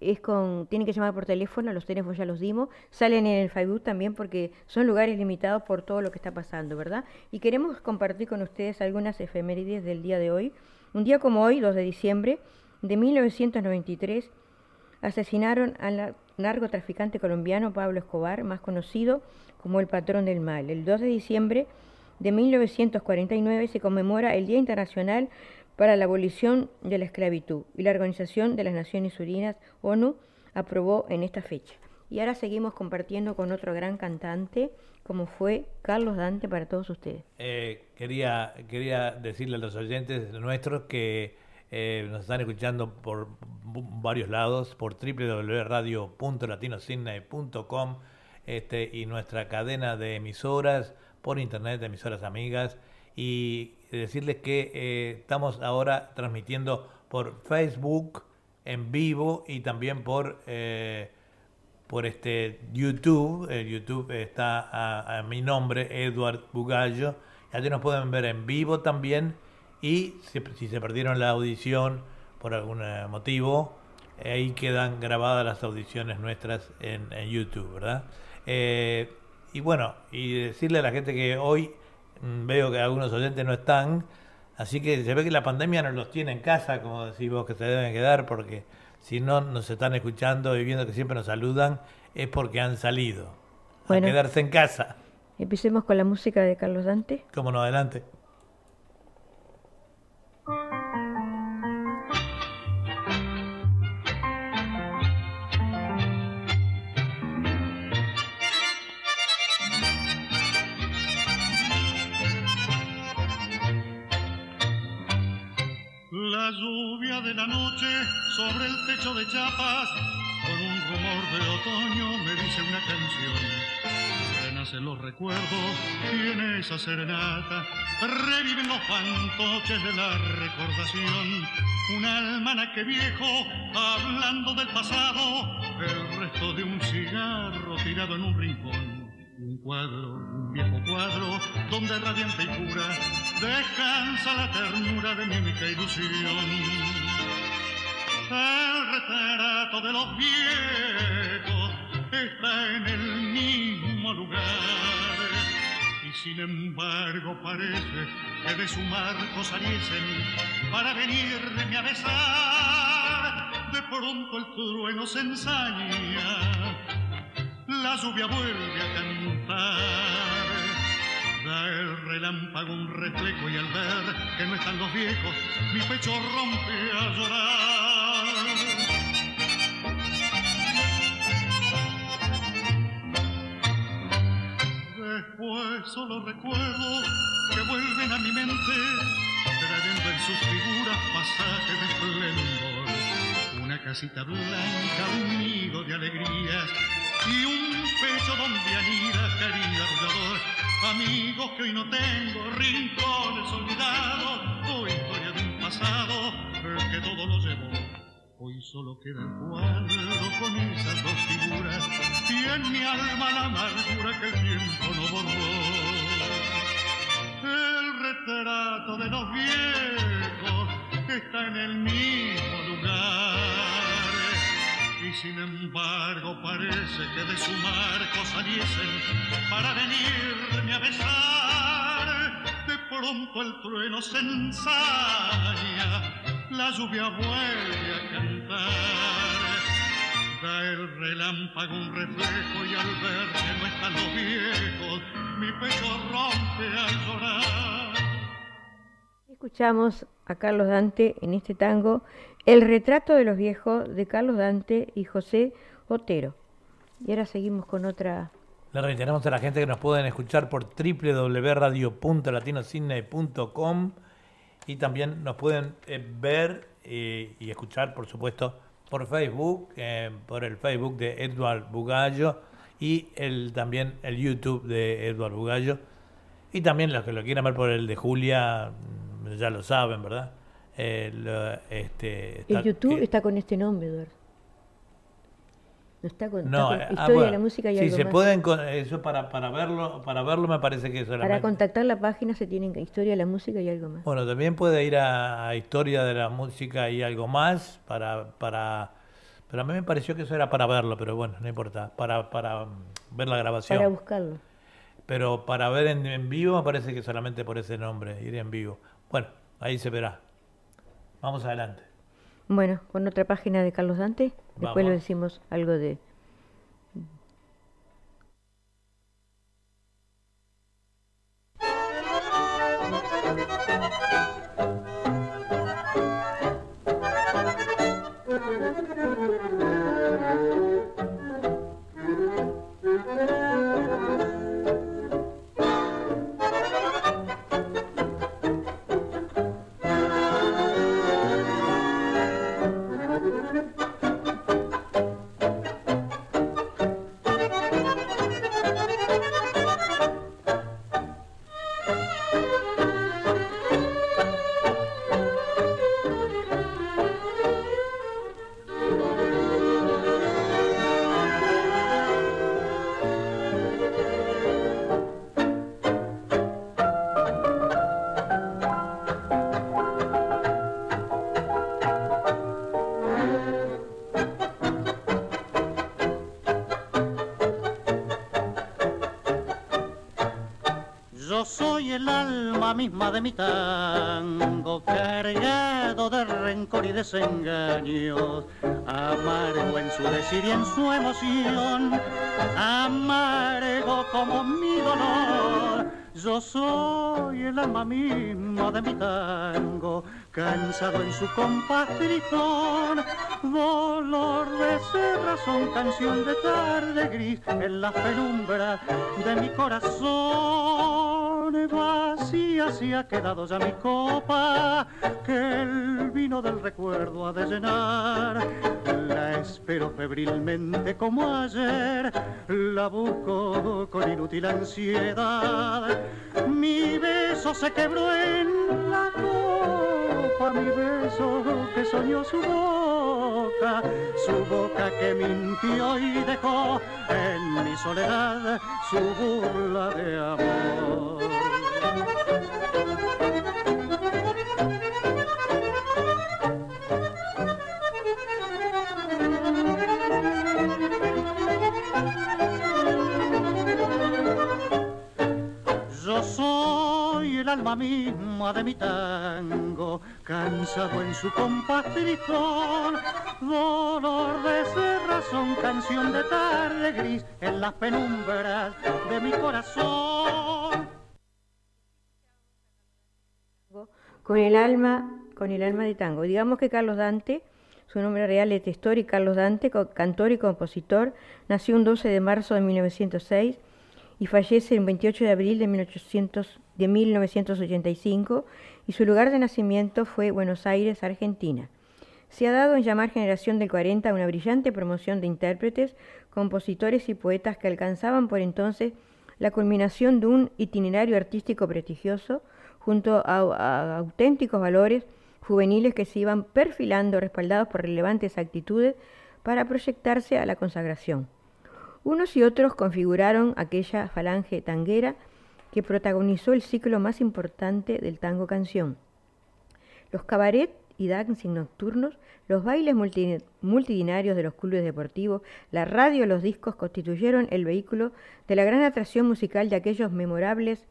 es con, tienen que llamar por teléfono, los teléfonos ya los dimos, salen en el Facebook también porque son lugares limitados por todo lo que está pasando, ¿verdad? Y queremos compartir con ustedes algunas efemérides del día de hoy. Un día como hoy, 2 de diciembre de 1993, asesinaron al narcotraficante colombiano Pablo Escobar, más conocido como el patrón del mal. El 2 de diciembre de 1949 se conmemora el Día Internacional para la Abolición de la Esclavitud y la Organización de las Naciones Unidas, ONU, aprobó en esta fecha. Y ahora seguimos compartiendo con otro gran cantante, como fue Carlos Dante para todos ustedes. Eh, quería, quería decirle a los oyentes nuestros que eh, nos están escuchando por varios lados, por www.radio.latinosidney.com este, y nuestra cadena de emisoras por internet, de emisoras amigas, y decirles que eh, estamos ahora transmitiendo por Facebook en vivo y también por eh, por este YouTube. El YouTube está a, mi nombre, Edward Bugallo. Allí nos pueden ver en vivo también. Y si, se perdieron la audición por algún eh, motivo, ahí quedan grabadas las audiciones nuestras en, YouTube, ¿verdad? Eh, y bueno, y decirle a la gente que hoy mm, veo que algunos oyentes no están, así que se ve que la pandemia nos los tiene en casa, como decís vos, que se deben quedar, porque si no nos están escuchando y viendo que siempre nos saludan, es porque han salido a quedarse en casa. Empecemos con la música de Carlos Dante. Cómo no, adelante. La lluvia de la noche sobre el techo de chapas, con un rumor de otoño me dice una canción. Renacen los recuerdos y en esa serenata reviven los fantoches de la recordación. Un almanaque viejo hablando del pasado, el resto de un cigarro tirado en un rincón. Un cuadro, un viejo cuadro, donde radiante y pura descansa la ternura de mi única ilusión el retrato de los viejos está en el mismo lugar. Y sin embargo parece que de su marco saliesen para venirme a besar. De pronto el trueno se ensaña, la lluvia vuelve a cantar. Da el relámpago un reflejo y al ver que no están los viejos, mi pecho rompe a llorar. Después solo recuerdo que vuelven a mi mente, trayendo en sus figuras pasajes de esplendor. Una casita blanca, un nido de alegrías y un pecho donde anida cariño arrullador. Amigos que hoy no tengo, rincones olvidados, o historia de un pasado que todo lo llevó Hoy solo queda el cuadro con esas dos figuras y en mi alma la amargura que el tiempo no borró. El retrato de los viejos está en el mismo lugar y sin embargo parece que de su marco saliesen para venirme a besar. De pronto el trueno se ensaña la lluvia vuelve a cantar. Da el relámpago un reflejo y al ver que no están los viejos, mi pecho rompe al llorar. Escuchamos a Carlos Dante en este tango El retrato de los viejos de Carlos Dante y José Otero. Y ahora seguimos con otra le reiteramos a la gente que nos pueden escuchar por www.latinocidney.com y también nos pueden eh, ver eh, y escuchar, por supuesto, por Facebook, eh, por el Facebook de Edward Bugallo y el, también el YouTube de Edward Bugallo. Y también los que lo quieran ver por el de Julia, ya lo saben, ¿verdad? Este, el YouTube está con este nombre, Eduardo. No está con, no, eh, ah, historia de la música y sí, se pueden eso para, para verlo para verlo me parece que solamente. Para contactar la página se tienen historia de la música y algo más. Bueno, también puede ir a, historia de la música y algo más para para pero a mí me pareció que eso era para verlo, pero bueno, no importa, para para ver la grabación. Para buscarlo. Pero para ver en, en vivo me parece que solamente por ese nombre, ir en vivo. Bueno, ahí se verá. Vamos adelante. Bueno, con otra página de Carlos Dante, después le decimos algo de... alma de mi tango, cargado de rencor y desengaños, amargo en su decir y en su emoción, amargo como mi dolor. Yo soy el alma misma de mi tango, cansado en su compás dolor de ser razón, canción de tarde gris en la penumbra de mi corazón. Se ha quedado ya mi copa, que el vino del recuerdo ha de llenar. La espero febrilmente como ayer, la busco con inútil ansiedad. Mi beso se quebró en la copa pa' mi beso que soñó su boca, su boca que mintió y dejó en mi soledad su burla de amor. Yo soy el alma misma de mi tango, cansado en su compás dolor de cerrazón, canción de tarde gris en las penumbras de mi corazón. Con el alma, con el alma de tango. Digamos que Carlos Dante, su nombre real es Testori Carlos Dante, cantor y compositor, nació un 12 de marzo de 1906 y fallece el 28 de abril de, 1800, de 1985 y su lugar de nacimiento fue Buenos Aires, Argentina. Se ha dado en llamar Generación del 40 una brillante promoción de intérpretes, compositores y poetas que alcanzaban por entonces la culminación de un itinerario artístico prestigioso junto a, auténticos valores juveniles que se iban perfilando respaldados por relevantes actitudes para proyectarse a la consagración. Unos y otros configuraron aquella falange tanguera que protagonizó el ciclo más importante del tango canción. Los cabaret y dancing nocturnos, los bailes multitudinarios de los clubes deportivos, la radio los discos constituyeron el vehículo de la gran atracción musical de aquellos memorables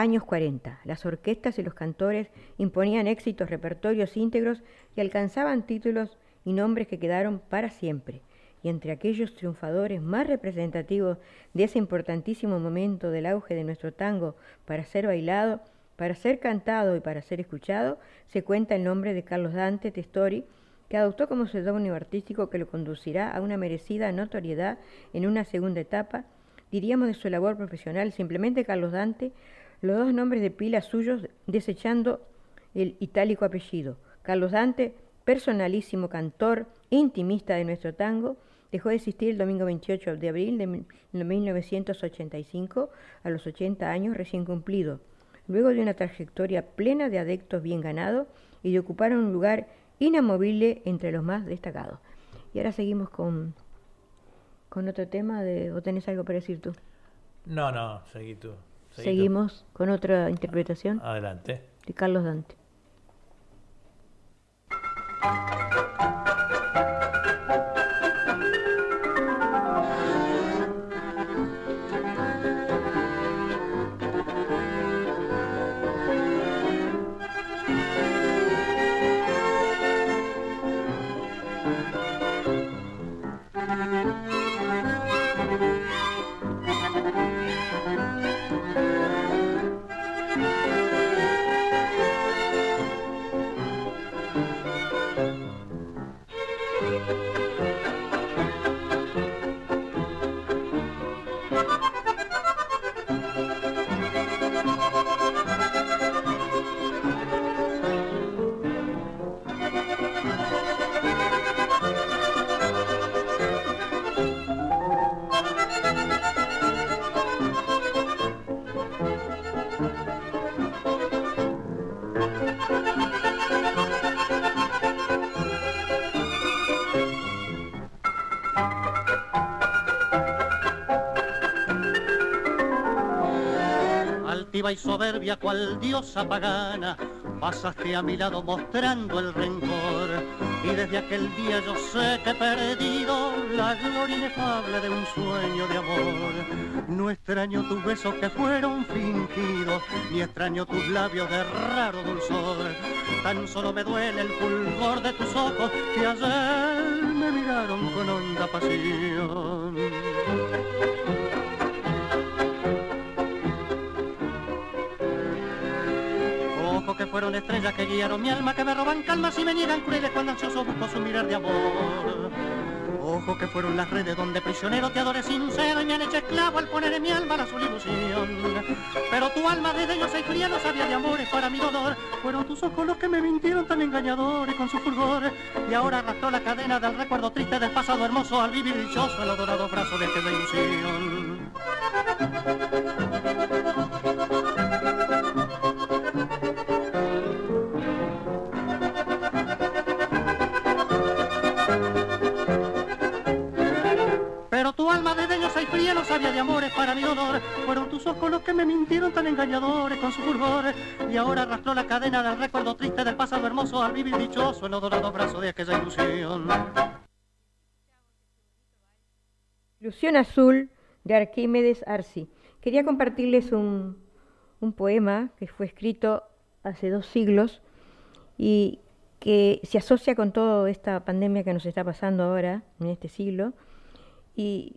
años 40. Las orquestas y los cantores imponían éxitos, repertorios íntegros y alcanzaban títulos y nombres que quedaron para siempre y entre aquellos triunfadores más representativos de ese importantísimo momento del auge de nuestro tango para ser bailado, para ser cantado y para ser escuchado, se cuenta el nombre de Carlos Dante Testori, que adoptó como seudónimo artístico que lo conducirá a una merecida notoriedad en una segunda etapa, diríamos de su labor profesional, simplemente Carlos Dante, los dos nombres de pila suyos desechando el itálico apellido. Carlos Dante, personalísimo cantor, intimista de nuestro tango, Dejó de existir el domingo 28 de abril de 1985 a los 80 años recién cumplido, luego de una trayectoria plena de adeptos bien ganados y de ocupar un lugar inamovible entre los más destacados. Y ahora seguimos con, con otro tema, de, ¿o tenés algo para decir tú? No, no, seguí tú. Seguimos con otra interpretación. Adelante. De Carlos Dante. Altiva y soberbia cual diosa pagana, pasaste a mi lado mostrando el rencor. Y desde aquel día yo sé que he perdido la gloria inefable de un sueño de amor. No extraño tus besos que fueron fingidos, ni extraño tus labios de raro dulzor. Tan solo me duele el fulgor de tus ojos que ayer me miraron con honda pasión. Fueron estrellas que guiaron mi alma, que me roban calmas y me niegan crueles cuando ansioso busco su mirar de amor. Ojo que fueron las redes donde prisionero te adoré sincero y me han hecho esclavo al poner en mi alma la su ilusión. Pero tu alma de ellos y fría no sabía de amores para mi dolor. Fueron tus ojos los que me mintieron tan engañadores con su fulgor. Y ahora arrastró la cadena del recuerdo triste del pasado hermoso al vivir dichoso el adorado brazo de aquella ilusión. Para mi dolor. Fueron tus ojos los que me mintieron tan engañadores con su fulgor. Y ahora arrastró la cadena del recuerdo triste del pasado hermoso al vivir dichoso en los dorados brazos de aquella ilusión. Ilusión azul de Arquímedes Arci. Quería compartirles un, un poema que fue escrito hace dos siglos y que se asocia con toda esta pandemia que nos está pasando ahora, en este siglo, y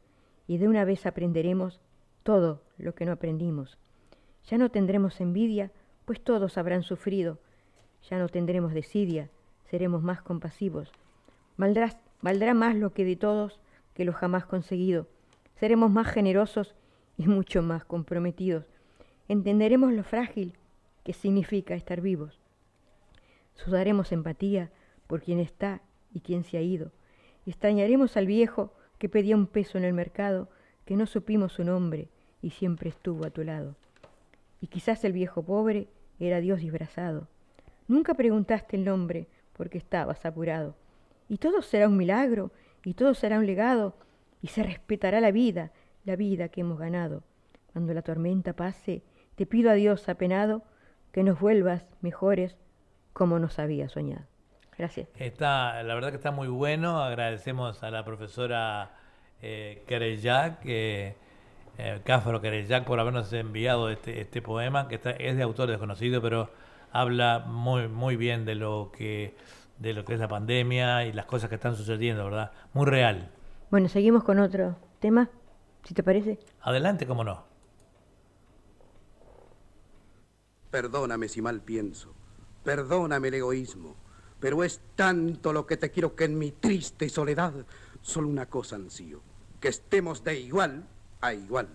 y de una vez aprenderemos todo lo que no aprendimos. Ya no tendremos envidia, pues todos habrán sufrido. Ya no tendremos desidia, seremos más compasivos. Valdrá, valdrá más lo que de todos que lo jamás conseguido. Seremos más generosos y mucho más comprometidos. Entenderemos lo frágil que significa estar vivos. Sudaremos empatía por quien está y quien se ha ido. Extrañaremos al viejo que pedía un peso en el mercado, que no supimos su nombre y siempre estuvo a tu lado. Y quizás el viejo pobre era Dios disfrazado. Nunca preguntaste el nombre porque estabas apurado. Y todo será un milagro, y todo será un legado, y se respetará la vida, la vida que hemos ganado. Cuando la tormenta pase, te pido a Dios apenado que nos vuelvas mejores como nos había soñado. Gracias. Está, la verdad que está muy bueno. Agradecemos a la profesora eh, Kereyak, eh, Cáfaro por habernos enviado este, este poema, que está, es de autor desconocido, pero habla muy, muy bien de lo que de lo que es la pandemia y las cosas que están sucediendo, ¿verdad? Muy real. Bueno, seguimos con otro tema, si te parece. Adelante, cómo no. Perdóname si mal pienso, perdóname el egoísmo pero es tanto lo que te quiero que en mi triste soledad solo una cosa ansío, que estemos de igual a igual.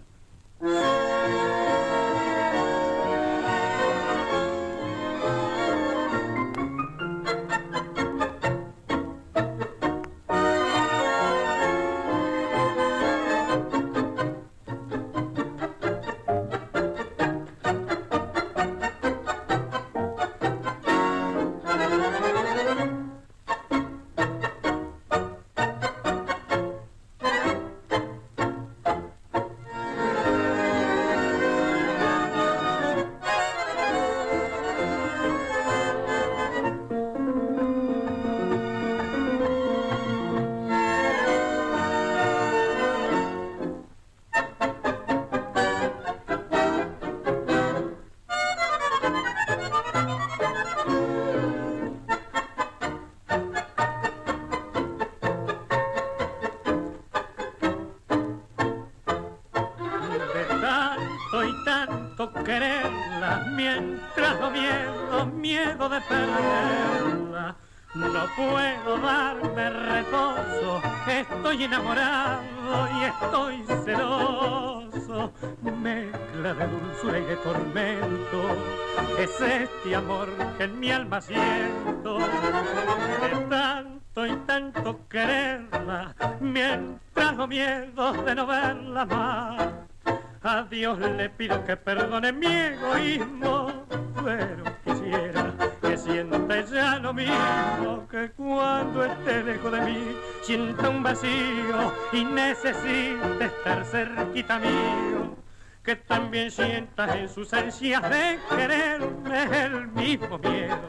Pido que perdone mi egoísmo, pero quisiera que sienta ya lo mismo que cuando esté lejos de mí, sienta un vacío y necesite estar cerquita mío. Que también sientas en sus ansias de quererme el mismo miedo,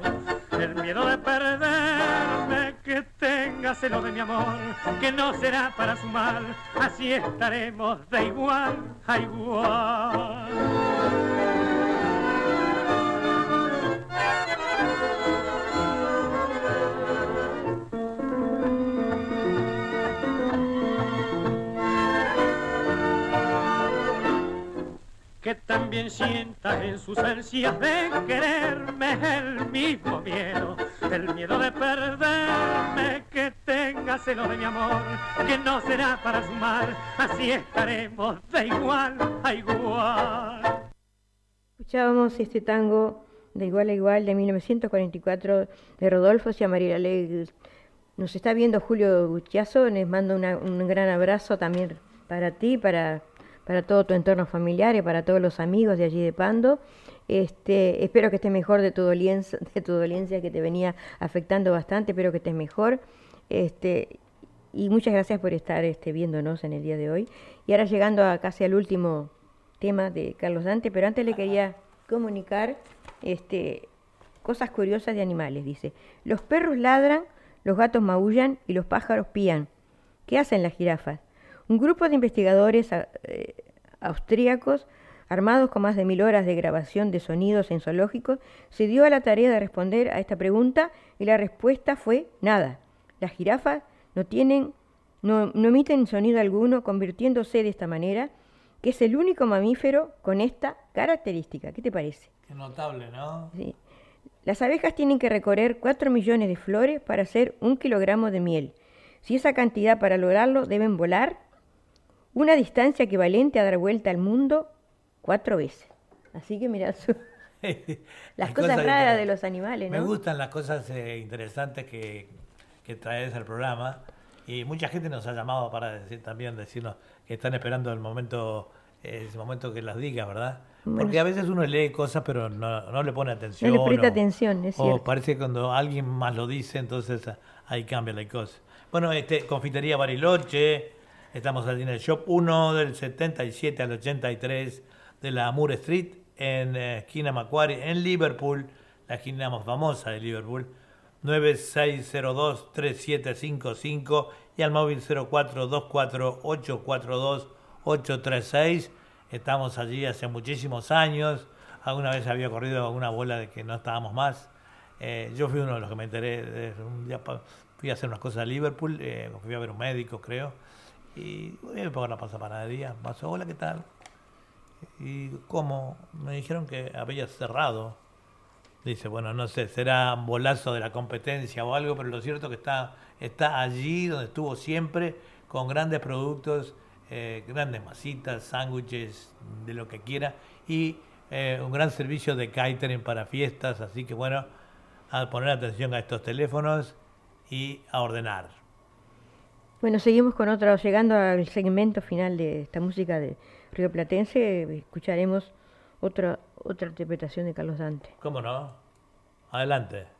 el miedo de perderme, que tenga celo de mi amor, que no será para su mal, así estaremos de igual a igual. También sienta en sus ansias de quererme el mismo miedo, el miedo de perderme, que tenga celo de mi amor, que no será para su mal, así estaremos de igual a igual. Escuchábamos este tango de igual a igual de 1944 de Rodolfo María Alegre. Nos está viendo Julio Gutiazo, les mando una- un gran abrazo también para ti, para, para todo tu entorno familiar y para todos los amigos de allí de Pando. Este, espero que estés mejor de tu dolencia, de tu dolencia que te venía afectando bastante, espero que estés mejor. Este, y muchas gracias por estar este, viéndonos en el día de hoy. Y ahora llegando a casi al último tema de Carlos Dante, pero antes le quería comunicar este, cosas curiosas de animales. Dice, los perros ladran, los gatos maullan y los pájaros pían. ¿Qué hacen las jirafas? Un grupo de investigadores a- eh, austríacos, armados con más de mil horas de grabación de sonidos en zoológicos, se dio a la tarea de responder a esta pregunta y la respuesta fue nada. Las jirafas no tienen, no, no emiten sonido alguno, convirtiéndose de esta manera, que es el único mamífero con esta característica. ¿Qué te parece? Qué notable, ¿no? Sí. Las abejas tienen que recorrer 4 millones de flores para hacer un kilogramo de miel. Si esa cantidad para lograrlo deben volar una distancia equivalente a dar vuelta al mundo cuatro veces. Así que mira, su- las Hay cosas raras de los animales, Me ¿no? gustan las cosas eh, interesantes que, que traes al programa y mucha gente nos ha llamado para decir también decirnos que están esperando el momento ese momento que las digas, ¿verdad? Bueno, Porque a veces uno lee cosas pero no, no le pone atención. No le presta o- atención, es O cierto. parece que cuando alguien más lo dice, entonces ah, ahí cambia la cosa. Bueno, este, Confitería Bariloche, estamos allí en el Shop 1 del 77 al 83 de la Moore Street, en eh, esquina Macquarie, en Liverpool, la esquina más famosa de Liverpool, 9602-3755 y al móvil 0424-842-836. Estamos allí hace muchísimos años. Alguna vez había corrido alguna bola de que no estábamos más. Eh, yo fui uno de los que me enteré. de- un día fui a hacer unas cosas a Liverpool, eh, fui a ver un médico, creo. Y voy a pagar la pasapanadería. Pasó, hola, ¿qué tal? ¿Y cómo? Me dijeron que había cerrado. Dice, bueno, no sé, será un bolazo de la competencia o algo, pero lo cierto es que está, está allí donde estuvo siempre, con grandes productos, eh, grandes masitas, sándwiches, de lo que quiera, y eh, un gran servicio de catering para fiestas, así que bueno, a poner atención a estos teléfonos y a ordenar. Bueno, seguimos con otro, llegando al segmento final de esta música de Río Platense, escucharemos otra, otra interpretación de Carlos Dante. ¿Cómo no? Adelante.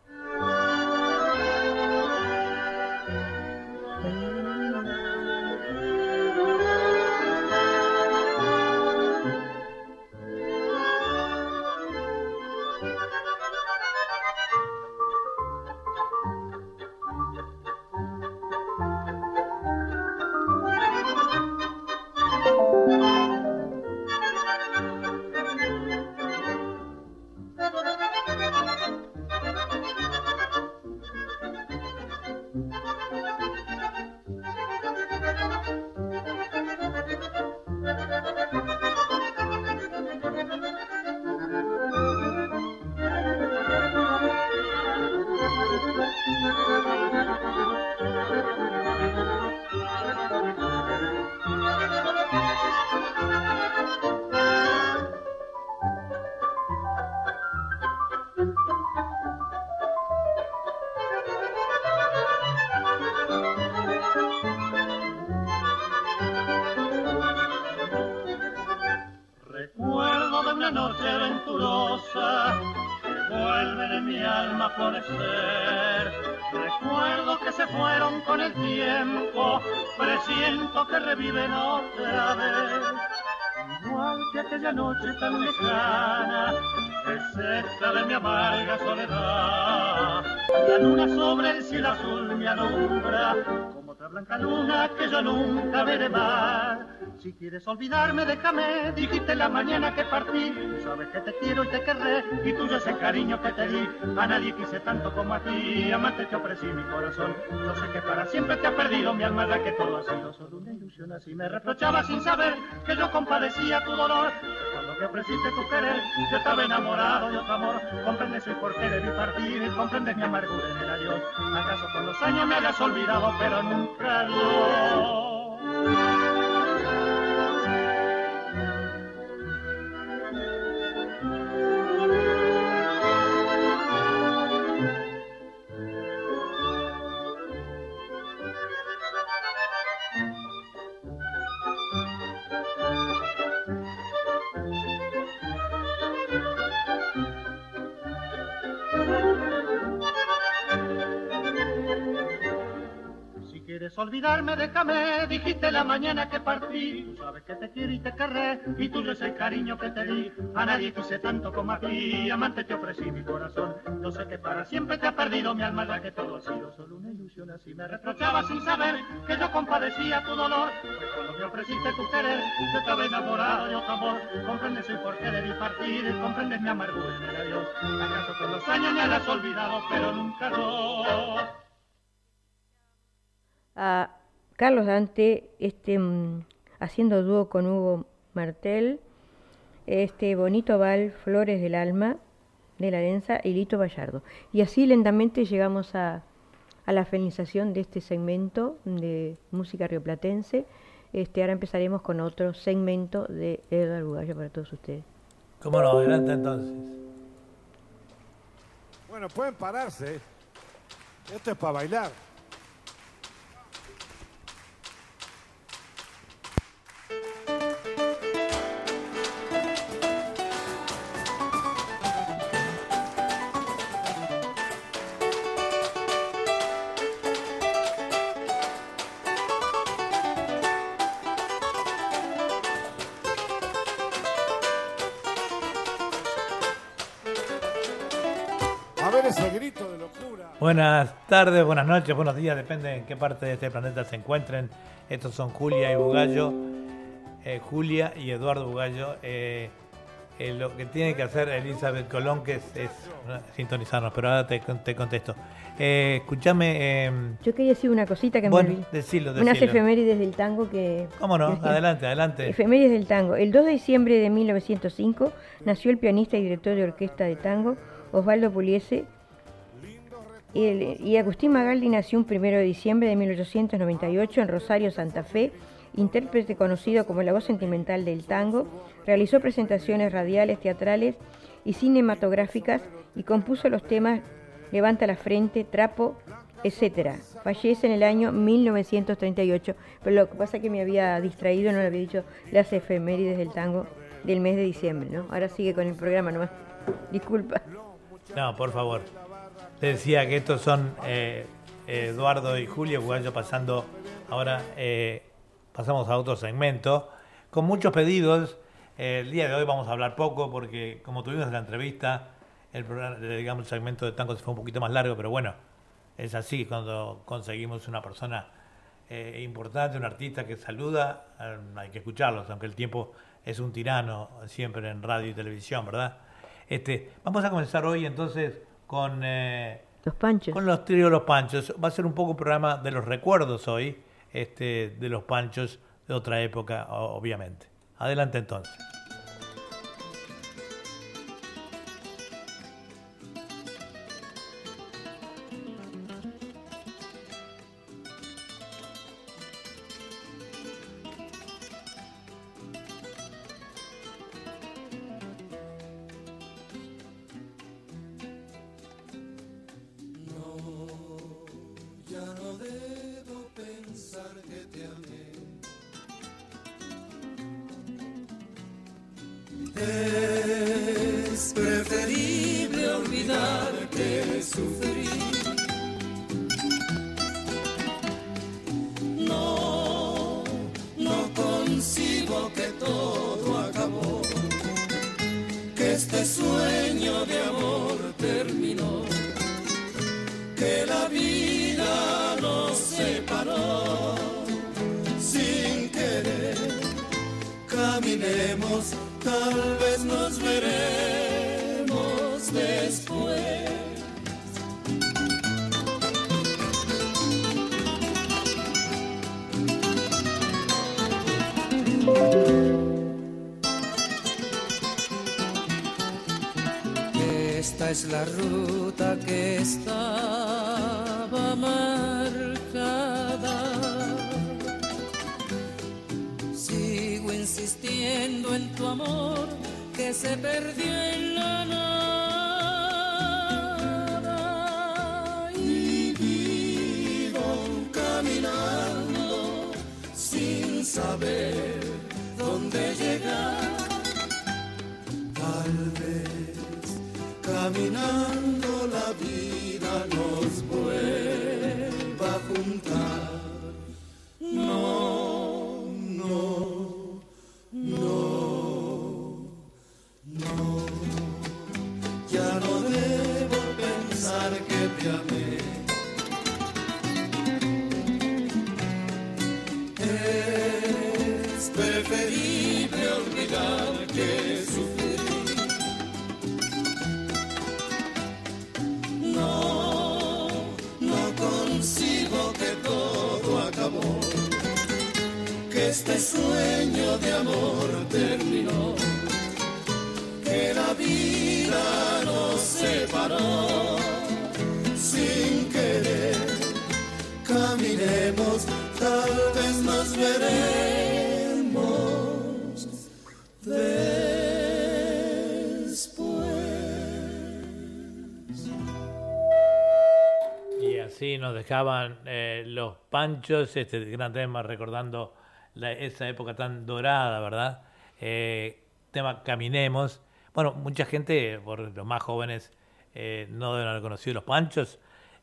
Olvidarme, déjame, dijiste la mañana que partí. Sabes que te quiero y te querré, y tuyo es el cariño que te di. A nadie quise tanto como a ti, amante te ofrecí mi corazón. Yo sé que para siempre te ha perdido mi alma, ya que todo ha sido solo una ilusión. Así me reprochaba sin saber que yo compadecía tu dolor. Cuando me ofreciste tu querer, yo estaba enamorado de otro amor. Comprendes el porqué de mi partir, comprendes mi amargura en el adiós. ¿Acaso con los años me hayas olvidado, pero nunca lo? Déjame, dijiste la mañana que partí. Tú sabes que te quiero y te querré, y tuyo es el cariño que te di. A nadie quise tanto como a ti, amante te ofrecí mi corazón. Yo sé que para siempre te ha perdido mi alma, ya que todo ha sido solo una ilusión. Así me reprochaba sin saber que yo compadecía tu dolor. Pues cuando me ofreciste tu querer, yo estaba enamorado de otro amor. Comprendes el porqué de mi partir, comprendes mi amargura en el adiós. ¿Acaso con los años me hayas olvidado, pero nunca lo? a Carlos Dante este, mm, haciendo dúo con Hugo Martel, este bonito val Flores del Alma de la Densa y Lito Gallardo. Y así lentamente llegamos a, a la finalización de este segmento de música rioplatense. Este, ahora empezaremos con otro segmento de Edgar Bugallo para todos ustedes. ¿Cómo no? Adelante entonces. Bueno, pueden pararse. Esto es para bailar. Buenas tardes, buenas noches, buenos días, depende en qué parte de este planeta se encuentren. Estos son Julia y Bugallo, eh, Julia y Eduardo Bugallo. Eh, eh, lo que tiene que hacer Elizabeth Colón, que es, es, sintonizarnos, pero ahora te, te contesto. Eh, escúchame, eh, Yo quería decir una cosita que bueno, me olvidé. decilo, Unas decilo. efemérides del tango que... ¿Cómo no? Adelante, adelante. Efemérides del tango. El 2 de diciembre de 1905 nació el pianista y director de orquesta de tango Osvaldo Puliese. Y, Agustín Magaldi nació un 1 de diciembre de 1898 en Rosario, Santa Fe. Intérprete conocido como la voz sentimental del tango, realizó presentaciones radiales, teatrales y cinematográficas y compuso los temas Levanta la frente, Trapo, etcétera. Fallece en el año 1938, pero lo que pasa es que me había distraído, no le había dicho las efemérides del tango del mes de diciembre, ¿no? Ahora sigue con el programa nomás. Disculpa. No, por favor. Te decía que estos son eh, Eduardo y Julio Bugallo pasando ahora, eh, pasamos a otro segmento, con muchos pedidos. Eh, el día de hoy vamos a hablar poco porque como tuvimos la entrevista, el programa, digamos, el segmento de tango se fue un poquito más largo, pero bueno, es así cuando conseguimos una persona eh, importante, un artista que saluda, eh, hay que escucharlos, aunque el tiempo es un tirano siempre en radio y televisión, ¿verdad? Este, vamos a comenzar hoy entonces con, eh, Los panchos. con los tríos Los Panchos. Va a ser un poco un programa de los recuerdos hoy, este, de los Panchos de otra época, obviamente. Adelante entonces. Nos dejaban eh, los panchos, este gran tema recordando la- esa época tan dorada, ¿verdad? Eh, tema Caminemos. Bueno, mucha gente, por los más jóvenes, eh, no deben haber conocido los panchos,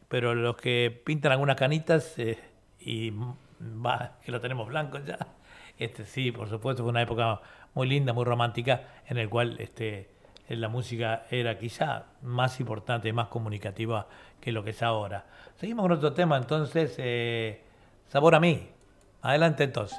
pero los que pintan algunas canitas eh, y va, que lo tenemos blanco ya, este sí, por supuesto, fue una época muy linda, muy romántica, en el cual este, la música era quizá más importante, más comunicativa que lo que es ahora. Seguimos con otro tema, entonces, eh, Sabor a mí. Adelante entonces.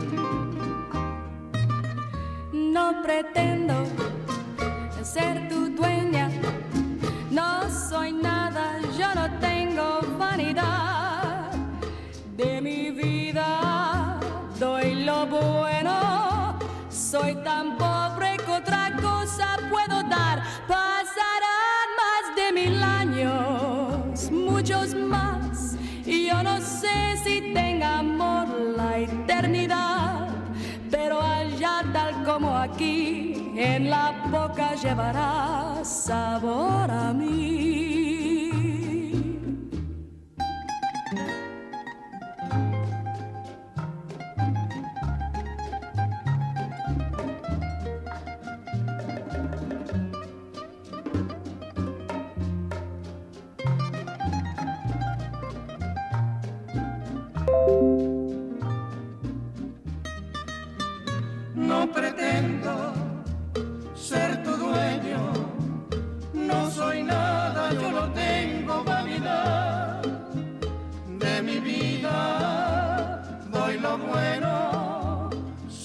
No pretendo ser tu como aquí, en la boca llevará sabor a mí.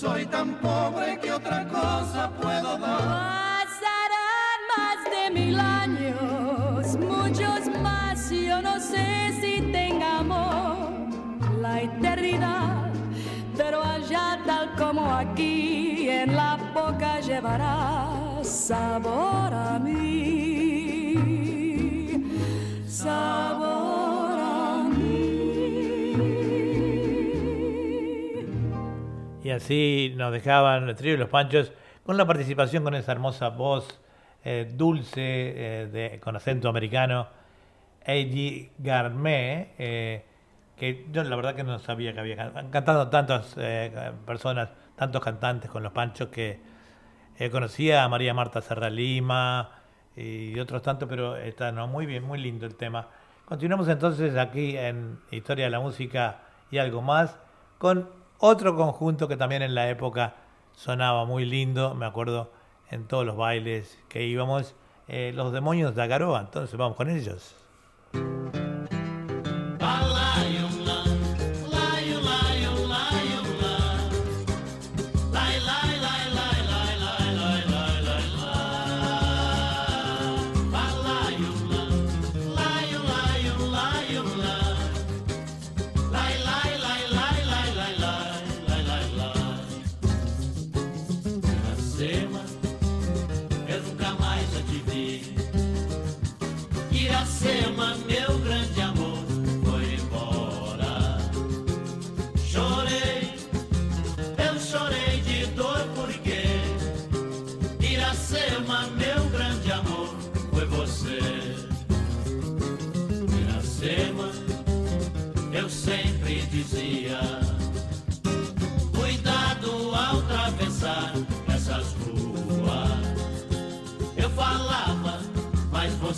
Soy tan pobre que otra cosa puedo dar. Pasarán más de mil años, muchos más, yo no sé si tengamos la eternidad, pero allá tal como aquí, en la boca llevará sabor a mí, sabor así nos dejaban el trío y los panchos con la participación con esa hermosa voz eh, dulce eh, de, con acento americano, Eddie Garmet, eh, que yo la verdad que no sabía que había can- cantado tantas personas, tantos cantantes con los panchos que conocía a María Marta Serra Lima y otros tantos, pero está no, muy bien, muy lindo el tema. Continuamos entonces aquí en Historia de la Música y algo más con otro conjunto que también en la época sonaba muy lindo, me acuerdo en todos los bailes que íbamos, eh, los demonios de Agaroa, entonces vamos con ellos.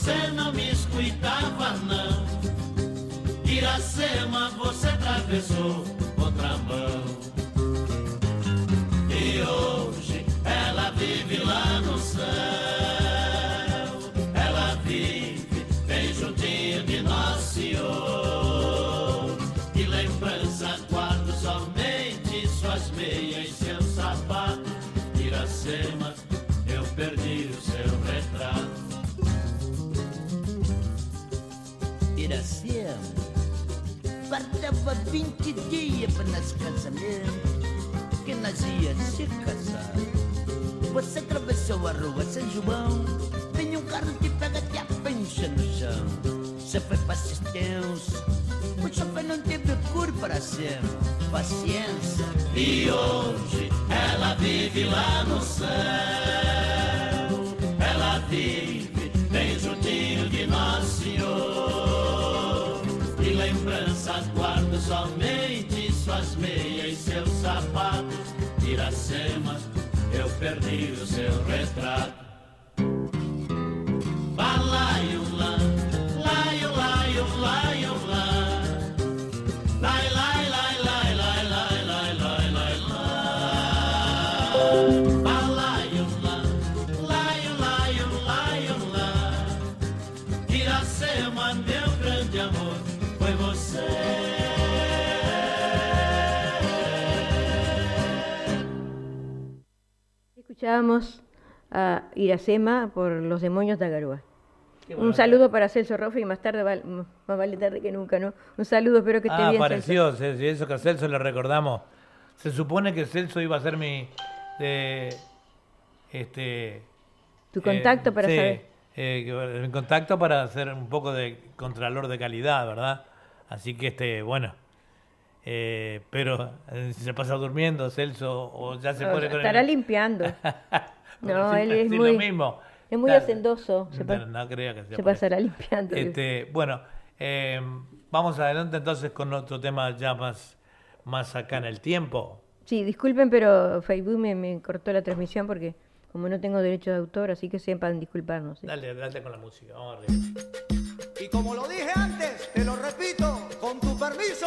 Você não me escutava, não. Iracema, você atravessou faltava 20 dias para nosso casamento, que nós ia se casar. Você atravessou a rua São João, vem um carro que pega te a pencha no chão. Você foi para assistência, o chofer não teve cor para ser paciência. E hoje ela vive lá no céu. Ela vive somente suas meias e seus sapatos. Iracema, eu perdi o seu retrato. Escuchábamos a Iracema por Los Demonios de Agarúa. Un saludo para Celso Rofe y más tarde, más vale tarde que nunca, ¿no? Un saludo, espero que esté Ah, bien. Apareció, Celso, eso que a Celso le recordamos. Se supone que Celso iba a ser mi. de, este. Tu contacto para sí, saber. eh, mi contacto para hacer un poco de contralor de calidad, ¿verdad? Así que, este, bueno. Eh, pero eh, si se pasa durmiendo, Celso, o ya se No, pone con estará el- limpiando. No, él es muy, lo mismo. es muy hacendoso. Se, No, no creo que sea se pasará limpiando. Este, bueno, eh, vamos adelante entonces con otro tema ya más, más acá en el tiempo. Sí, disculpen, pero Facebook me, me cortó la transmisión porque como no tengo derecho de autor, así que sepan disculparnos. ¿sí? Dale, dale con la música, vamos arriba. Y como lo dije antes, te lo repito, con tu permiso.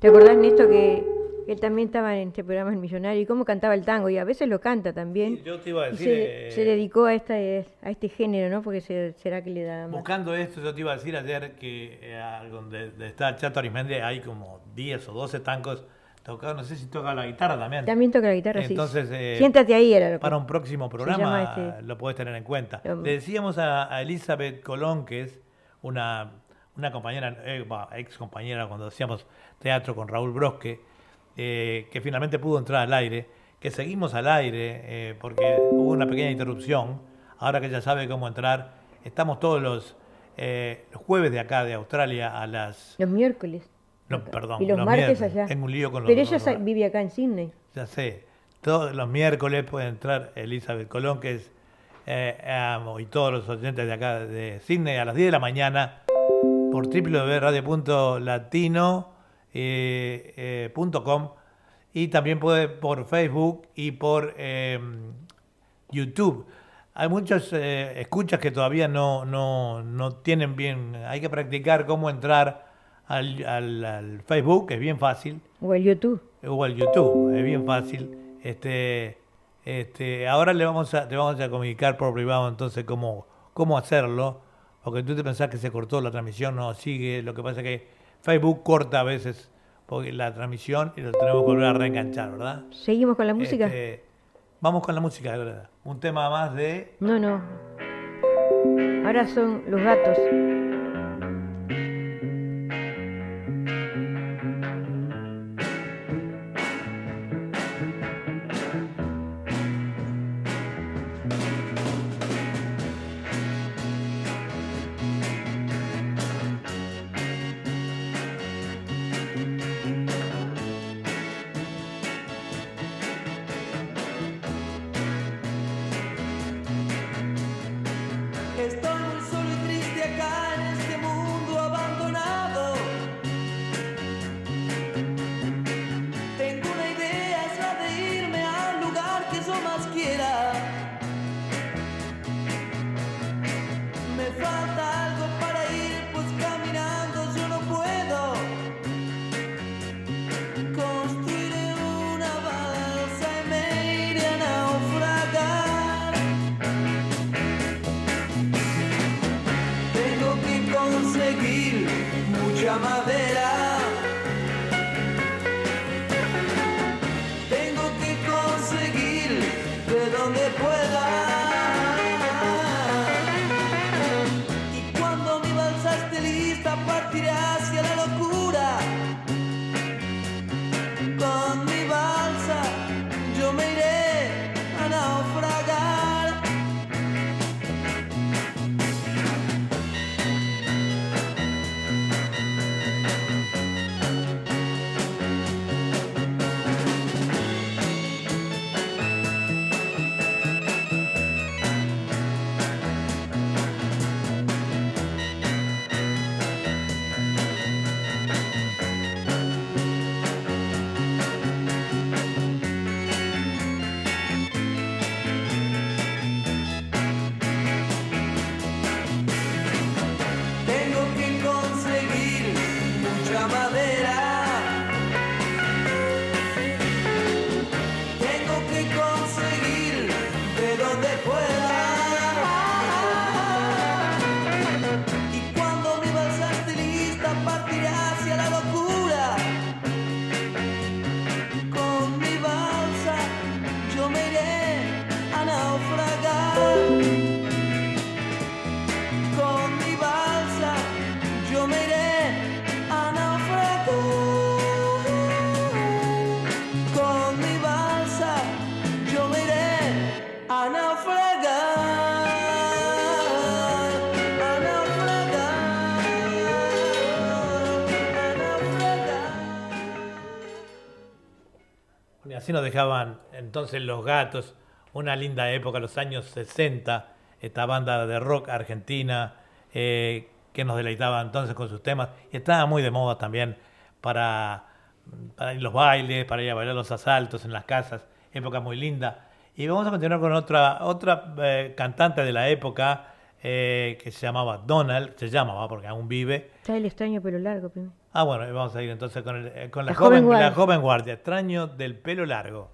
¿Te acordás, Néstor, que que él también estaba en este programa El Millonario y cómo cantaba el tango? Y a veces lo canta también. Sí, yo te iba a decir, se, eh, se dedicó a, esta, a este género, ¿no? Porque se- será que le da más. Buscando esto, yo te iba a decir ayer que eh, donde está Chato Arismendi hay como 10 o 12 tangos tocados. No sé si toca la guitarra también. También toca la guitarra, sí. Entonces, eh, Siéntate ahí, era lo que- Para un próximo programa este- lo podés tener en cuenta. Lo- Le decíamos a, a Elizabeth Colón, que es una, una compañera, eh, ex compañera cuando hacíamos teatro con Raúl Brosque, eh, que finalmente pudo entrar al aire, que seguimos al aire eh, porque hubo una pequeña interrupción. Ahora que ella sabe cómo entrar, estamos todos los, eh, los jueves de acá, de Australia, a las... Los miércoles. No, perdón, y los, martes miércoles. allá. Tengo un lío con los Pero los- ella sa- vive acá en Sydney. ya sé. Todos los miércoles puede entrar Elizabeth Colón, que es, eh, y todos los oyentes de acá de Sydney a las 10 de la mañana por www.radio.latino.com eh, eh, punto com, y también puede por Facebook y por eh, YouTube. Hay muchos eh, escuchas que todavía no, no, no tienen bien. Hay que practicar cómo entrar al, al- al Facebook, es bien fácil O el YouTube. o al YouTube, es bien fácil. Este, este, ahora le vamos a, te vamos a comunicar por privado entonces cómo, cómo hacerlo, porque tú te pensás que se cortó la transmisión, no sigue, lo que pasa es que Facebook corta a veces porque la transmisión y lo tenemos que volver a reenganchar, ¿verdad? ¿Seguimos con la música? Este, vamos con la música, de verdad. Un tema más de... No, no. Ahora son los gatos. Así nos dejaban entonces los gatos una linda época, los años 60, esta banda de rock argentina eh, que nos deleitaba entonces con sus temas. Y estaba muy de moda también para, los bailes, para ir a bailar los asaltos en las casas, época muy linda. Y vamos a continuar con otra, otra eh, cantante de la época eh, que se llamaba Donald, se llamaba porque aún vive. Está el extraño pelo largo. Ah, bueno, vamos a ir entonces con, el- eh, con la, joven, joven la joven guardia, extraño del pelo largo.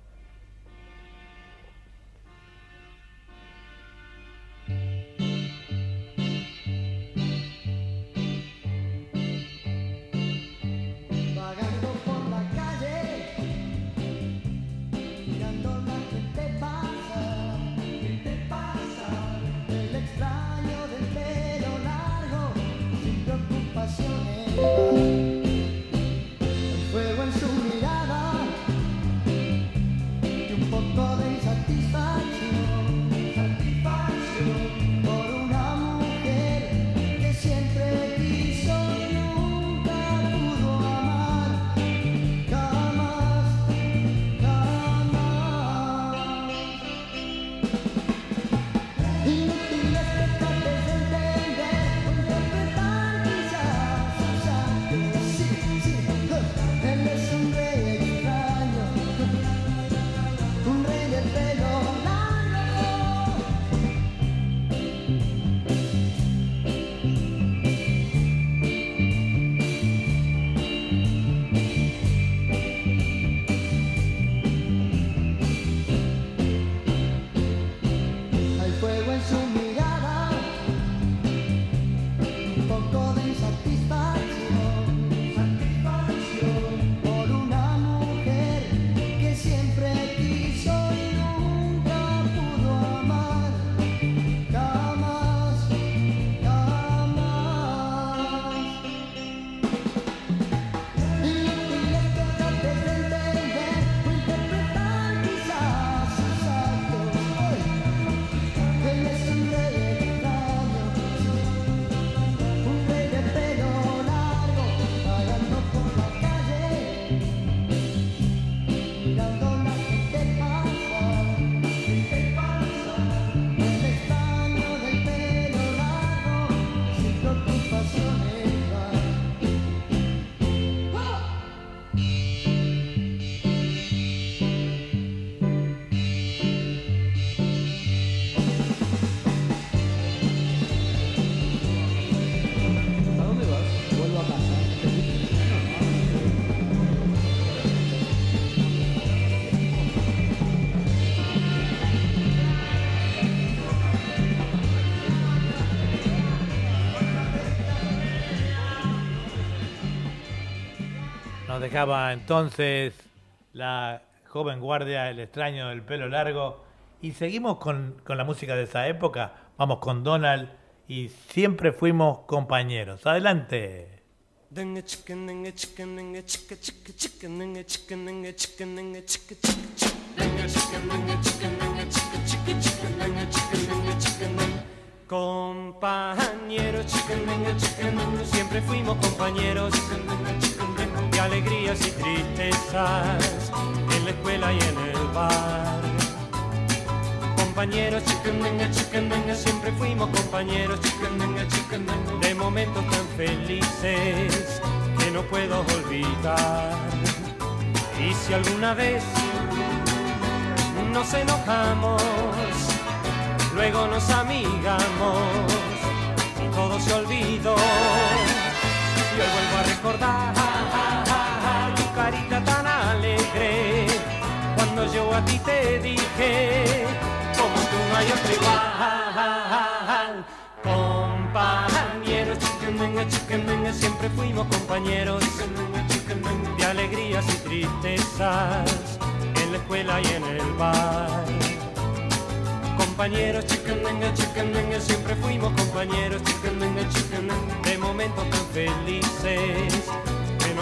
Dejaba entonces la joven guardia, el extraño del pelo largo. Y seguimos con, con la música de esa época. Vamos con Donald y siempre fuimos compañeros. Adelante. Compañeros, siempre fuimos compañeros alegrías y tristezas en la escuela y en el bar. Compañeros, chicken, dinga, siempre fuimos compañeros chicken, dinga, de momentos tan felices que no puedo olvidar. Y si alguna vez nos enojamos, luego nos amigamos y todo se olvidó. Y hoy vuelvo a recordar carita tan alegre cuando yo a ti te dije, como tú no hay otro igual. Compañeros, chicken, venga, siempre fuimos compañeros de alegrías y tristezas en la escuela y en el bar. Compañeros, chicken, venga, siempre fuimos compañeros, chicken, venga, de momentos tan felices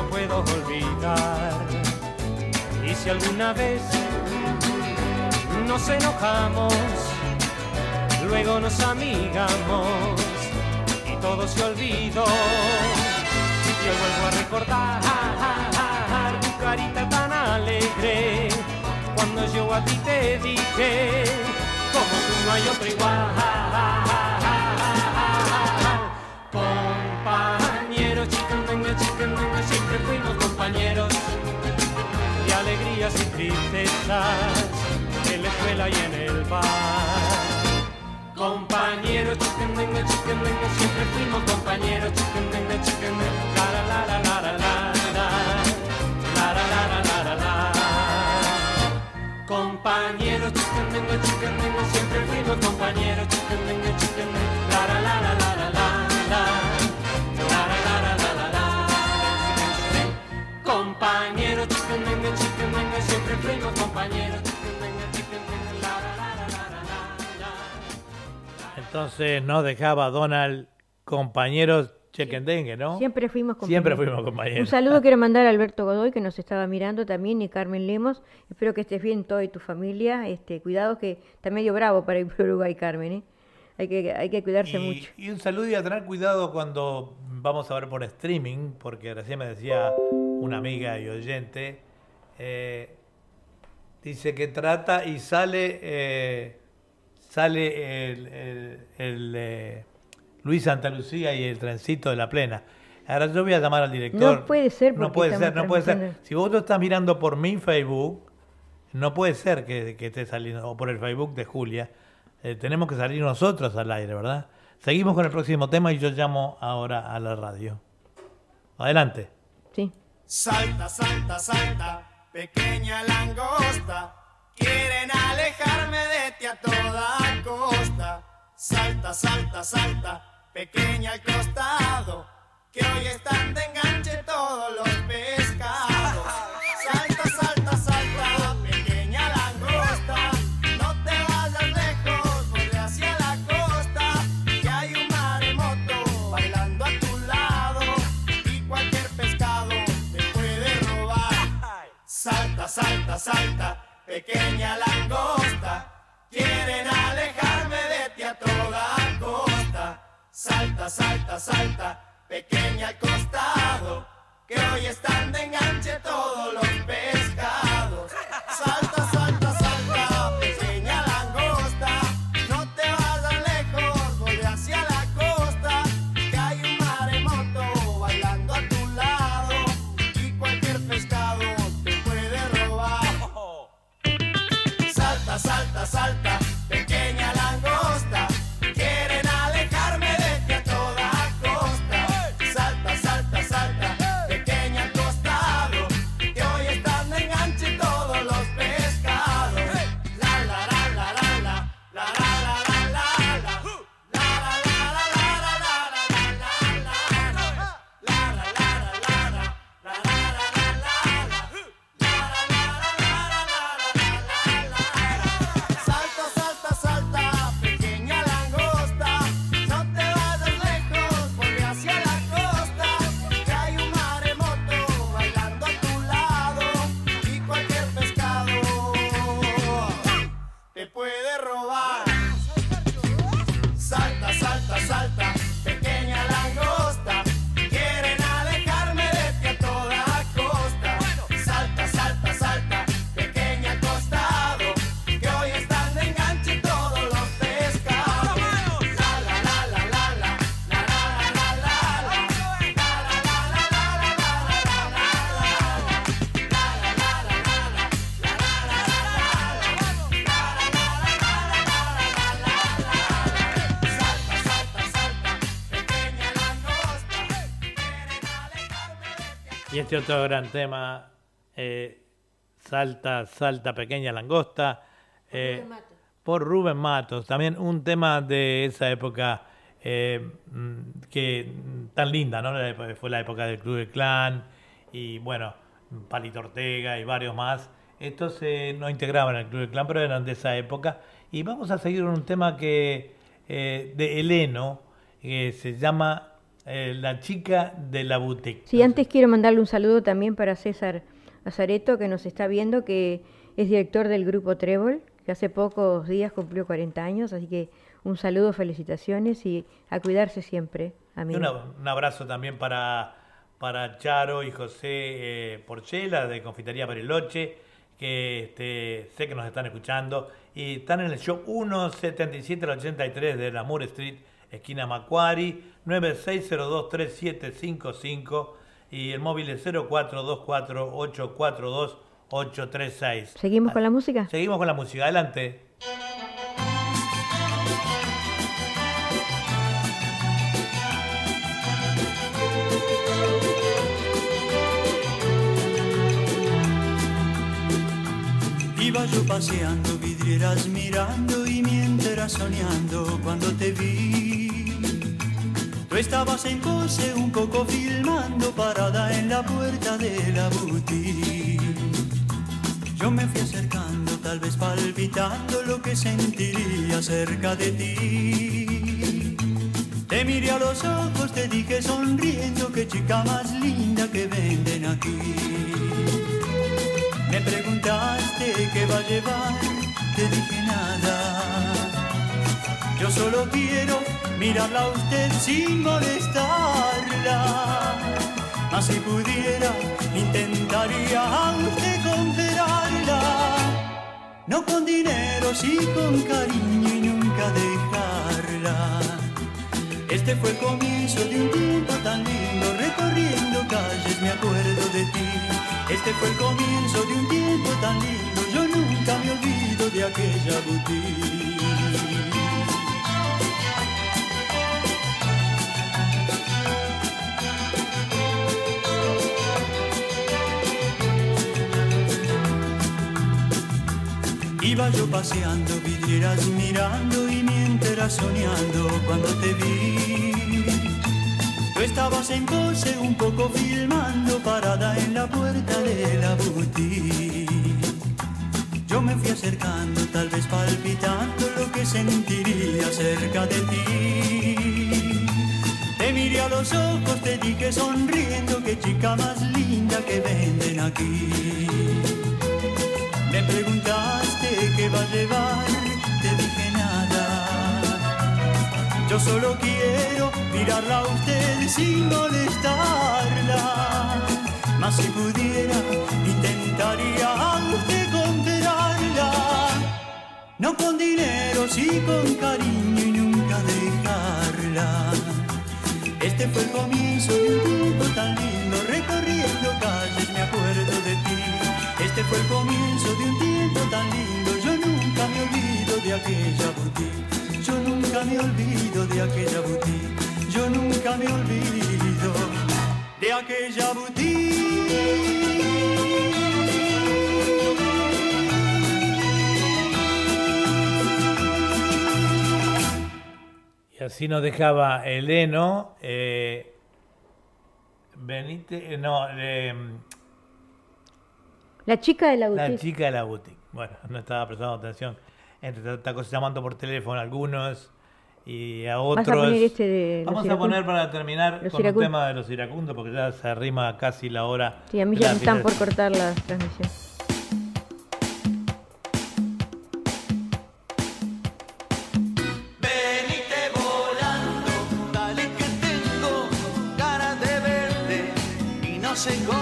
no puedo olvidar. Y si alguna vez nos enojamos, luego nos amigamos y todo se olvidó. Y hoy vuelvo a recordar tu carita tan alegre cuando yo a ti te dije, como tú no hay otro igual. Tristezas en la escuela y en el bar. Compañeros, chicandengue, chicandengue, siempre fuimos compañeros, chicandengue, chicandengue, la la la la la la la la la la la la la Compañeros, siempre fuimos compañeros, la la la la la la la la la Entonces nos dejaba Donald compañeros chequendengue, ¿no? Siempre fuimos compañeros. Siempre fuimos compañeros. Un saludo quiero mandar a Alberto Godoy, que nos estaba mirando también, y Carmen Lemos. Espero que estés bien, toda y tu familia. Este, cuidado que está medio bravo para ir por Uruguay, Carmen. ¿eh? Hay, que, hay que cuidarse Y, mucho. y un saludo y a tener cuidado cuando vamos a ver por streaming, porque recién me decía una amiga y oyente, eh, dice que trata y sale, eh, sale el, el- el, eh, Luis Santa Lucía y el trencito de la plena. Ahora yo voy a llamar al director. No puede ser No porque puede ser, no puede ser. Si vos lo estás mirando por mi Facebook, no puede ser que, que esté saliendo, o por el Facebook de Julia. Eh, tenemos que salir nosotros al aire, ¿verdad? Seguimos con el próximo tema y yo llamo ahora a la radio. Adelante. Sí. Salta, salta, salta, pequeña langosta. Quieren alejarme de ti a toda costa. Salta, salta, salta, pequeña al costado. Que hoy están de enganche todos los pescados. Salta, pequeña langosta. Quieren alejarme de ti a toda costa. Salta, salta, salta, pequeña al costado. Que hoy están de enganche todos los pescados. Este otro gran tema, eh, Salta, Salta, Pequeña Langosta, eh, por Rubén Matos. También un tema de esa época eh, mm, que mm, tan linda, ¿no? Fue la época del Club del Clan y bueno, Palito Ortega y varios más. Estos no integraban el Club del Clan, pero eran de esa época. Y vamos a seguir con un tema que de Heleno, que se llama eh, La chica de la boutique. Sí, antes quiero mandarle un saludo también para César Azareto, que nos está viendo, que es director del grupo Trébol, que hace pocos días cumplió 40 años, así que un saludo, felicitaciones y a cuidarse siempre, Y una- un abrazo también para, para Charo y José eh, Porchela de Confitería Bariloche, que este, sé que nos están escuchando y están en el show 177 al 83 de la Moore Street, esquina Macquarie, 96023755 y el móvil es 0424842836. ¿Seguimos con la música? Seguimos con la música, adelante. Iba yo paseando, vidrieras mirando y mientras soñando cuando te vi. Tú estabas en pose un poco filmando parada en la puerta de la boutique. Yo me fui acercando, tal vez palpitando lo que sentiría cerca de ti. Te miré a los ojos, te dije sonriendo, qué chica más linda que venden aquí. Me preguntaste qué va a llevar, te dije nada. Yo solo quiero mirarla a usted sin molestarla. Mas si pudiera, intentaría a usted comprarla. No con dinero, sí con cariño y nunca dejarla. Este fue el comienzo de un tiempo tan lindo, recorriendo calles me acuerdo de ti. Este fue el comienzo de un tiempo tan lindo, yo nunca me olvido de aquella boutique. Yo paseando, vidrieras mirando y mientras soñando cuando te vi. Tú estabas en pose un poco filmando parada en la puerta de la boutique. Yo me fui acercando, tal vez palpitando lo que sentiría cerca de ti. Te miré a los ojos, te dije sonriendo, qué chica más linda que venden aquí. Me preguntaste qué va a llevar, te dije nada. Yo solo quiero mirarla a usted sin molestarla. Mas si pudiera, intentaría a usted comprarla. No con dinero, sí con cariño y nunca dejarla. Este fue el comienzo de un tiempo tan lindo, recorriendo calles me acuerdo de ti. Este fue el comienzo de un tiempo tan lindo, de aquella boutique. Yo nunca me olvido de aquella boutique. Yo nunca me olvido de aquella Y así nos dejaba Eleno. Eh, Benítez, eh, no, eh, La chica de la la boutique. chica de la boutique. Bueno, no estaba prestando atención. Entre está llamando por teléfono a algunos y a Vas a otros. poner este de Vamos a poner para terminar Los con el tema de los iracundos porque ya se arrima casi la hora. Sí, a mí ya me están por cortar la transmisión. Volando, dale que tengo ganas de verte y no sé cómo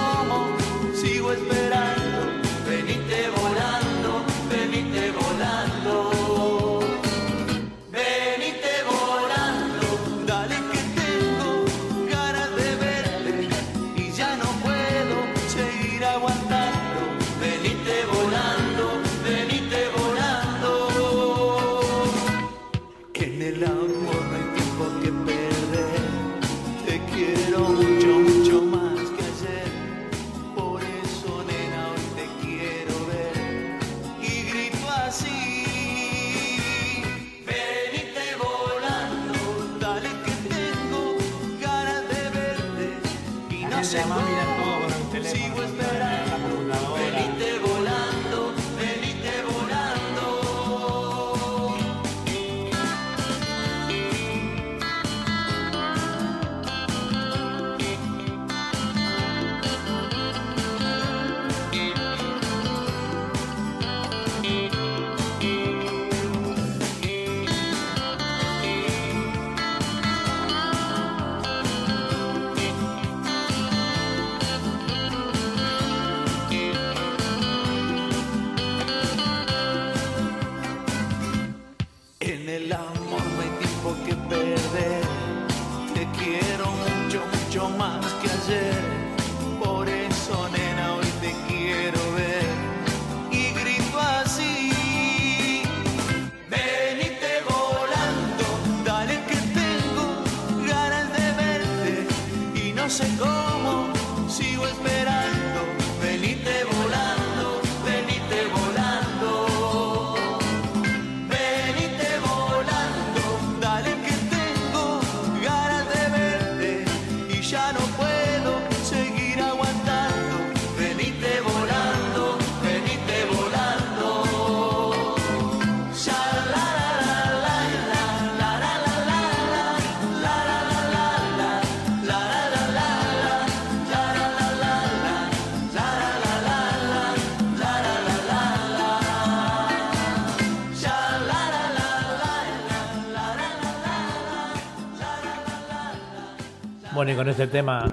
tema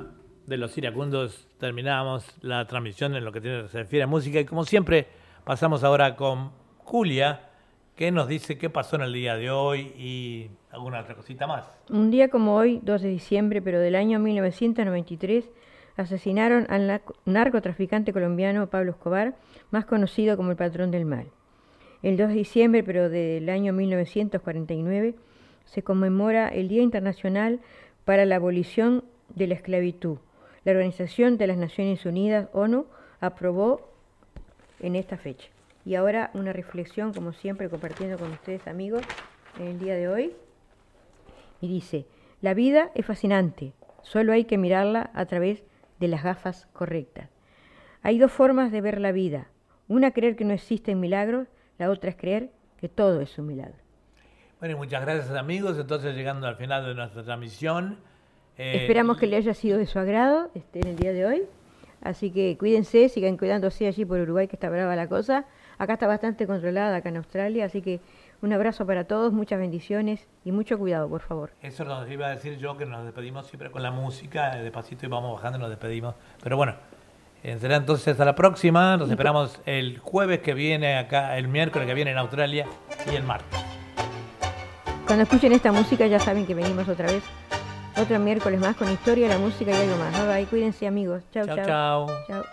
de los iracundos terminamos la transmisión en lo que tiene- se refiere a música. Y como siempre, pasamos ahora con Julia, que nos dice qué pasó en el día de hoy y alguna otra cosita más. Un día como hoy, 2 de diciembre, pero del año 1993, asesinaron al narcotraficante colombiano Pablo Escobar, más conocido como el patrón del mal. El 2 de diciembre, pero del año 1949, se conmemora el Día Internacional para la Abolición de la Esclavitud. La Organización de las Naciones Unidas, ONU, aprobó en esta fecha. Y ahora una reflexión, como siempre, compartiendo con ustedes, amigos, en el día de hoy. Y dice, la vida es fascinante, solo hay que mirarla a través de las gafas correctas. Hay dos formas de ver la vida. Una creer que no existen milagros, la otra es creer que todo es un milagro. Bueno, muchas gracias amigos. Entonces, llegando al final de nuestra transmisión. Eh, Esperamos que le haya sido de su agrado este, en el día de hoy. Así que cuídense, sigan cuidándose allí por Uruguay, que está brava la cosa. Acá está bastante controlada, acá en Australia. Así que un abrazo para todos, muchas bendiciones y mucho cuidado, por favor. Eso nos iba a decir yo que nos despedimos siempre con la música, eh, despacito y vamos bajando y nos despedimos. Pero bueno, eh, será entonces hasta la próxima. Nos esperamos el jueves que viene acá, el miércoles que viene en Australia y el martes. Cuando escuchen esta música ya saben que venimos otra vez. Otro miércoles más con historia, la música y algo más. Bye bye, cuídense amigos. Chau. chau. Chau.